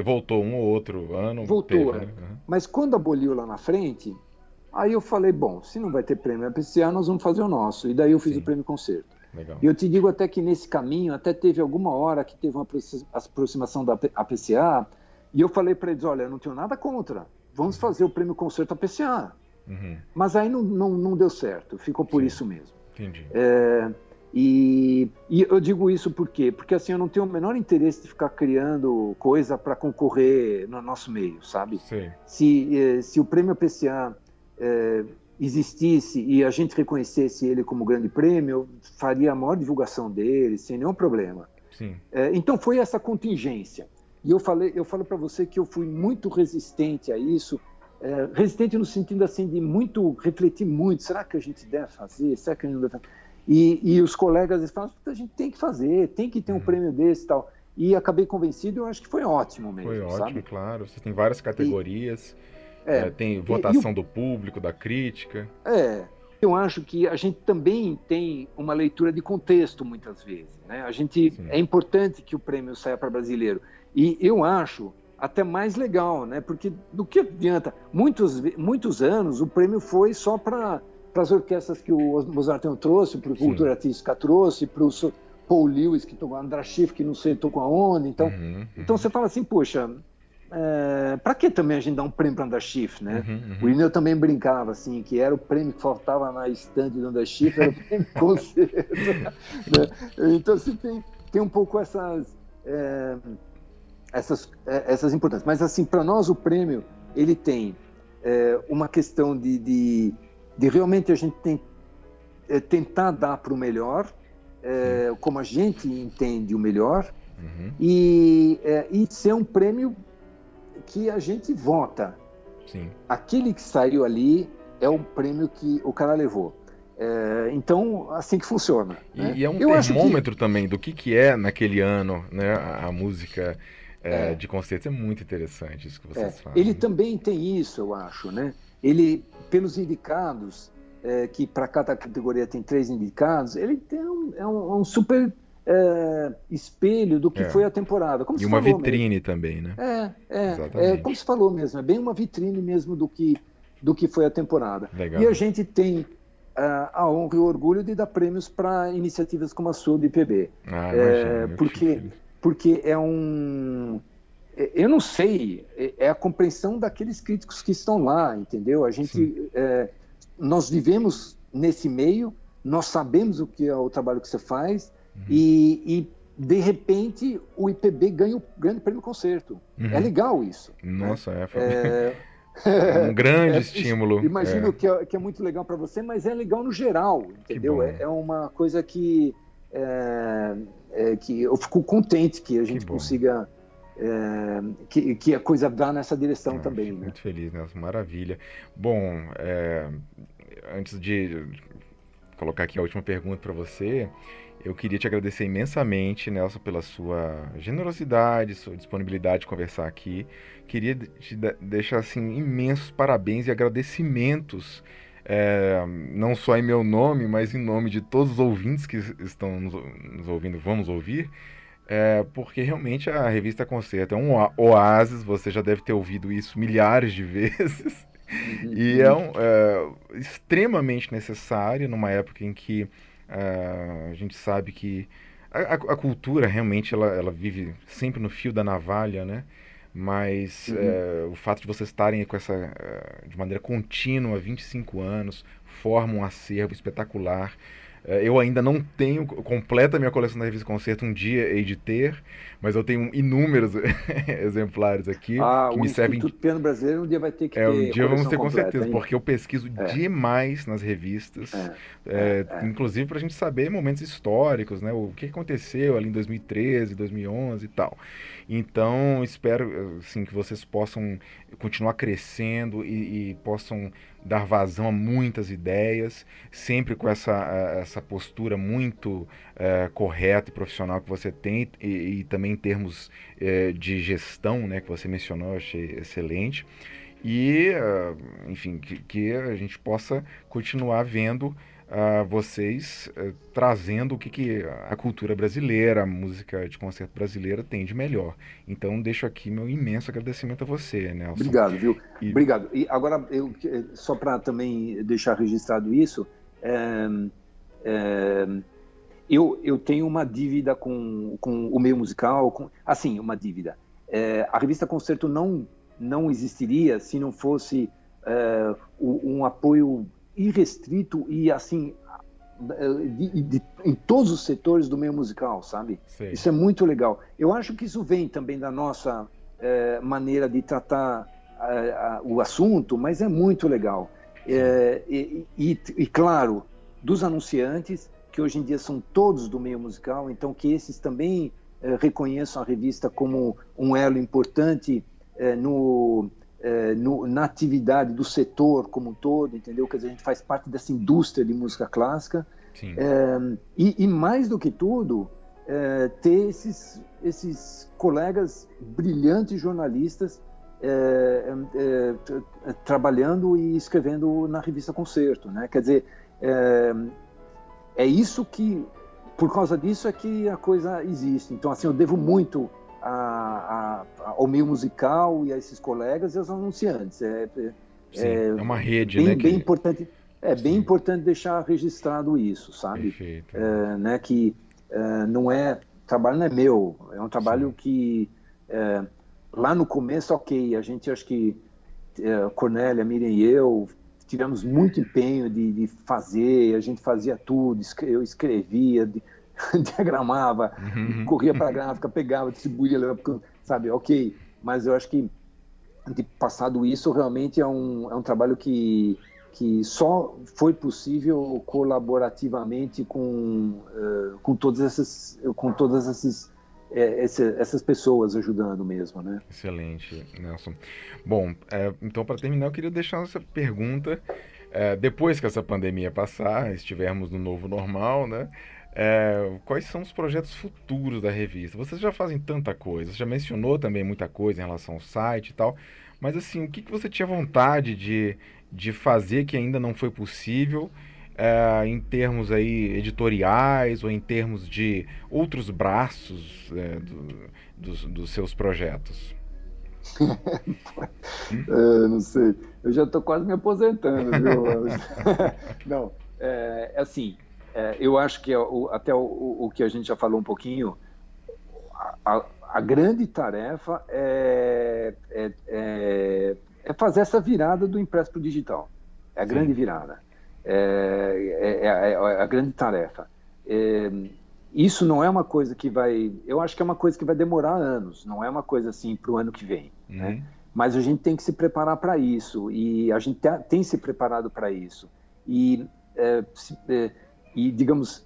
voltou um ou outro ano. Voltou, teve, é. né? uhum. mas quando aboliu lá na frente, Aí eu falei, bom, se não vai ter prêmio APCA, nós vamos fazer o nosso. E daí eu fiz Sim. o prêmio concerto. Legal. E eu te digo até que nesse caminho, até teve alguma hora que teve uma aproximação da APCA, e eu falei para eles, olha, eu não tenho nada contra, vamos fazer o prêmio concerto APCA. Uhum. Mas aí não, não, não, deu certo, ficou por Sim. isso mesmo. Entendi. É, e, e, eu digo isso por quê? Porque assim, eu não tenho o menor interesse de ficar criando coisa para concorrer no nosso meio, sabe? Sim. Se, eh, se o prêmio APCA é, existisse e a gente reconhecesse ele como grande prêmio, faria a maior divulgação dele, sem nenhum problema. É, então foi essa contingência. E eu falei, eu falo para você que eu fui muito resistente a isso, é, resistente no sentido assim de muito refletir muito. Será que a gente deve fazer? Será que a gente deve fazer? E, e os colegas eles falam, a gente tem que fazer, tem que ter um uhum. prêmio desse e tal. E acabei convencido, eu acho que foi ótimo mesmo. Foi ótimo, sabe? claro. Você tem várias categorias, e, é, é, tem votação e, e, do público, da crítica. É, eu acho que a gente também tem uma leitura de contexto muitas vezes. Né? A gente Sim. é importante que o prêmio saia para brasileiro e eu acho até mais legal, né? Porque do que adianta muitos muitos anos o prêmio foi só para para as orquestras que o Mozart trouxe, para o Cultura Artística trouxe, para o Paul Lewis que tocou, André Schiff que não sei tocou aonde. Então, uhum, uhum. então você fala assim, poxa, é, para que também a gente dá um prêmio para André Schiff, né? Uhum, uhum. O Ineu também brincava assim, que era o prêmio que faltava na estante do André Schiff, era o prêmio <laughs> concerto. né? Então assim, tem, tem um pouco essas, é, essas, é, essas importâncias. Mas assim, para nós o prêmio, ele tem é, uma questão de, de, de, realmente a gente tem, é, tentar dar para o melhor, é, como a gente entende o melhor, uhum. e, e ser um prêmio que a gente vota. Sim. Aquele que saiu ali é o prêmio que o cara levou. É, então, assim que funciona. E, né? e é um Eu termômetro que... também do que, que é naquele ano né, a, a música é, é. de concerto. É muito interessante isso que vocês é. falam. Ele também tem isso, eu acho. Né? Ele, pelos indicados, é, que para cada categoria tem três indicados, ele tem um, é um, um super é, espelho do que é. foi a temporada. Como e uma vitrine mesmo. também, né? É, é, é, como se falou mesmo, é bem uma vitrine mesmo do que, do que foi a temporada. Legal. E a gente tem uh, a honra e o orgulho de dar prêmios para iniciativas como a sua do IPB. Ah, é, porque, porque é um. Eu não sei, é, a compreensão daqueles críticos que estão lá, entendeu? A gente, nós vivemos nesse meio, nós sabemos o que é o trabalho que você faz, Uhum. E, e, de repente, o IPB ganha o Grande Prêmio Concerto. Uhum. É legal isso. Nossa, né? é, é... <laughs> um grande <laughs> é, estímulo. Imagino é. Que, é, que é muito legal para você, mas é legal no geral, entendeu? É, é, uma coisa que, que eu fico contente que a gente consiga é, que, que, a coisa vá nessa direção ah, também. Né? Muito feliz, Nelson, maravilha. Bom, é, antes de colocar aqui a última pergunta para você, eu queria te agradecer imensamente, Nelson, pela sua generosidade, sua disponibilidade de conversar aqui. Queria te deixar assim imensos parabéns e agradecimentos, é, não só em meu nome, mas em nome de todos os ouvintes que estão nos, ouvindo, vamos ouvir. É, porque realmente a revista Concerto é um oásis, você já deve ter ouvido isso milhares de <laughs> vezes. Uhum. e é, um, é extremamente necessário numa época em que Uh, a gente sabe que a, a, cultura realmente ela, ela vive sempre no fio da navalha, né? Mas uhum. uh, o fato de vocês estarem com essa uh, de maneira contínua, 25 anos, forma um acervo espetacular. É, eu ainda não tenho completa minha coleção da revista Concerto, um dia hei de ter, mas eu tenho inúmeros <laughs> exemplares aqui ah, que me servem. O Piano Brasileiro um dia vai ter que é, ter. Um dia vamos ter com certeza, hein? porque eu pesquiso é. demais nas revistas, é, é, é, inclusive para a gente saber momentos históricos, né? O que aconteceu ali em 2013, 2011 e tal. Então espero assim que vocês possam continuar crescendo e, e possam dar vazão a muitas ideias, sempre com essa, essa postura muito é, correta e profissional que você tem, e, e também em termos é, de gestão, né, que você mencionou, eu achei excelente. E, uh, enfim, que, que a gente possa continuar vendo uh, vocês uh, trazendo o que, que a cultura brasileira, a música de concerto brasileira tem de melhor. Então, deixo aqui meu imenso agradecimento a você, Nelson. Obrigado, viu? E... Obrigado. E agora, eu, só para também deixar registrado isso, é, é, eu, eu tenho uma dívida com, com o meio musical, com, assim, uma dívida. É, a revista Concerto não, não existiria se não fosse é, um apoio irrestrito e assim de, de, em todos os setores do meio musical, sabe? Sim. Isso é muito legal. Eu acho que isso vem também da nossa é, maneira de tratar a, a, o assunto, mas é muito legal. É, e, e, e, claro, dos anunciantes, que hoje em dia são todos do meio musical, então que esses também eh, reconheço a revista como um elo importante eh, no, eh, no, na atividade do setor como um todo, entendeu? Quer dizer, a gente faz parte dessa indústria de música clássica. E, e, mais do que tudo, ter esses, esses colegas brilhantes jornalistas trabalhando e escrevendo na revista Concerto, né? Quer dizer, é, é isso que por causa disso é que a coisa existe. Então, assim, eu devo muito a, a, ao meio musical e a esses colegas e aos anunciantes. É, é, Sim, é, é uma rede, bem, né? Bem que... importante. É Sim. bem importante deixar registrado isso, sabe? Perfeito. É, né, que é, não é trabalho não é meu, é um trabalho Sim. que é, lá no começo, ok, a gente acho que é, Cornélia, Miriam e eu tivemos muito empenho de, de, fazer, a gente fazia tudo, eu escrevia, <laughs> diagramava, uhum. corria para a gráfica, pegava, distribuía, sabe, ok, mas eu acho que de passado isso realmente é um, é um trabalho que, que só foi possível colaborativamente com, uh, com todas essas com todas essas é, essas pessoas ajudando mesmo, né? Excelente, Nelson. Bom, é, então para terminar eu queria deixar essa pergunta é, depois que essa pandemia passar, estivermos no novo normal, né? É, quais são os projetos futuros da revista? Vocês já fazem tanta coisa, você já mencionou também muita coisa em relação ao site e tal, mas assim, o que, que você tinha vontade de, de fazer que ainda não foi possível é, em termos aí editoriais ou em termos de outros braços é, do, dos, dos, seus projetos? <laughs> é, não sei, eu já estou quase me aposentando, viu? <laughs> não, é, é assim, é, eu acho que é o, até o, o, que a gente já falou um pouquinho, a, a grande tarefa é, é, é, fazer essa virada do impresso para o digital. É a Sim. grande virada. É, é, é, é, a grande tarefa. É, isso não é uma coisa que vai. Eu acho que é uma coisa que vai demorar anos, não é uma coisa assim para o ano que vem. Uhum. Né? Mas a gente tem que se preparar para isso, e a gente tem se preparado para isso. E, é, se, é, e, digamos,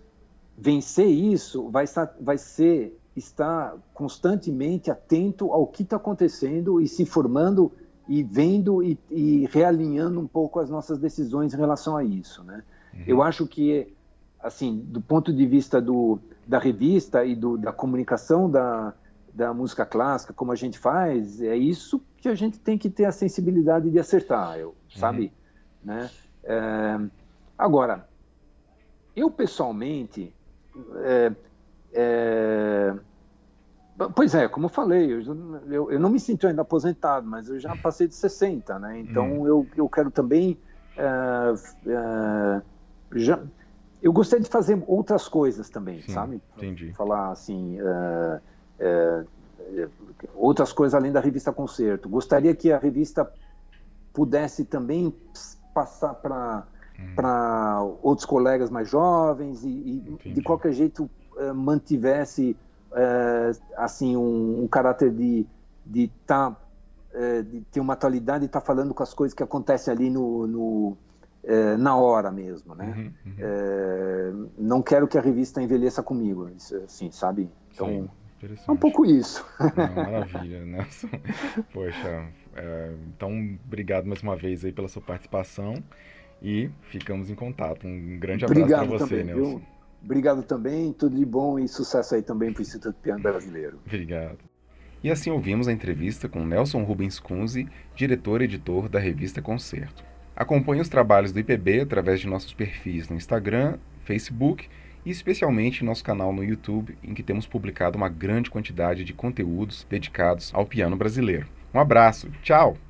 vencer isso vai, estar, vai ser estar constantemente atento ao que está acontecendo e se informando e vendo e, e, realinhando um pouco as nossas decisões em relação a isso, né? Uhum. Eu acho que, assim, do ponto de vista do, da revista e do, da comunicação da, da música clássica, como a gente faz, é isso que a gente tem que ter a sensibilidade de acertar, eu, sabe? Uhum. Né? É, agora, eu pessoalmente, é, é, Pois é, como eu falei, eu, eu, eu, não me sinto ainda aposentado, mas eu já passei de 60, né? Então hum. eu, eu quero também. É, é, já, eu gostaria de fazer outras coisas também, Sim, sabe? Entendi. Falar assim. É, outras coisas além da revista Concerto. Gostaria que a revista pudesse também passar para hum. para outros colegas mais jovens e, e de qualquer jeito mantivesse é, assim um, um, caráter de de tá é, de ter uma atualidade e estar tá falando com as coisas que acontecem ali no, no é, na hora mesmo, né? Uhum, uhum. Não quero que a revista envelheça comigo, assim, sabe? Então Sim, é um pouco isso. Não, <laughs> maravilha, Nelson. <laughs> Poxa, é, então obrigado mais uma vez aí pela sua participação e ficamos em contato. Um grande abraço para você, também, Nelson. Viu? Obrigado também, tudo de bom e sucesso aí também para o Instituto Piano Brasileiro. Obrigado. E assim ouvimos a entrevista com Nelson Rubens Kunze, diretor e editor da revista Concerto. Acompanhe os trabalhos do IPB através de nossos perfis no Instagram, Facebook e especialmente nosso canal no YouTube, em que temos publicado uma grande quantidade de conteúdos dedicados ao piano brasileiro. Um abraço, tchau!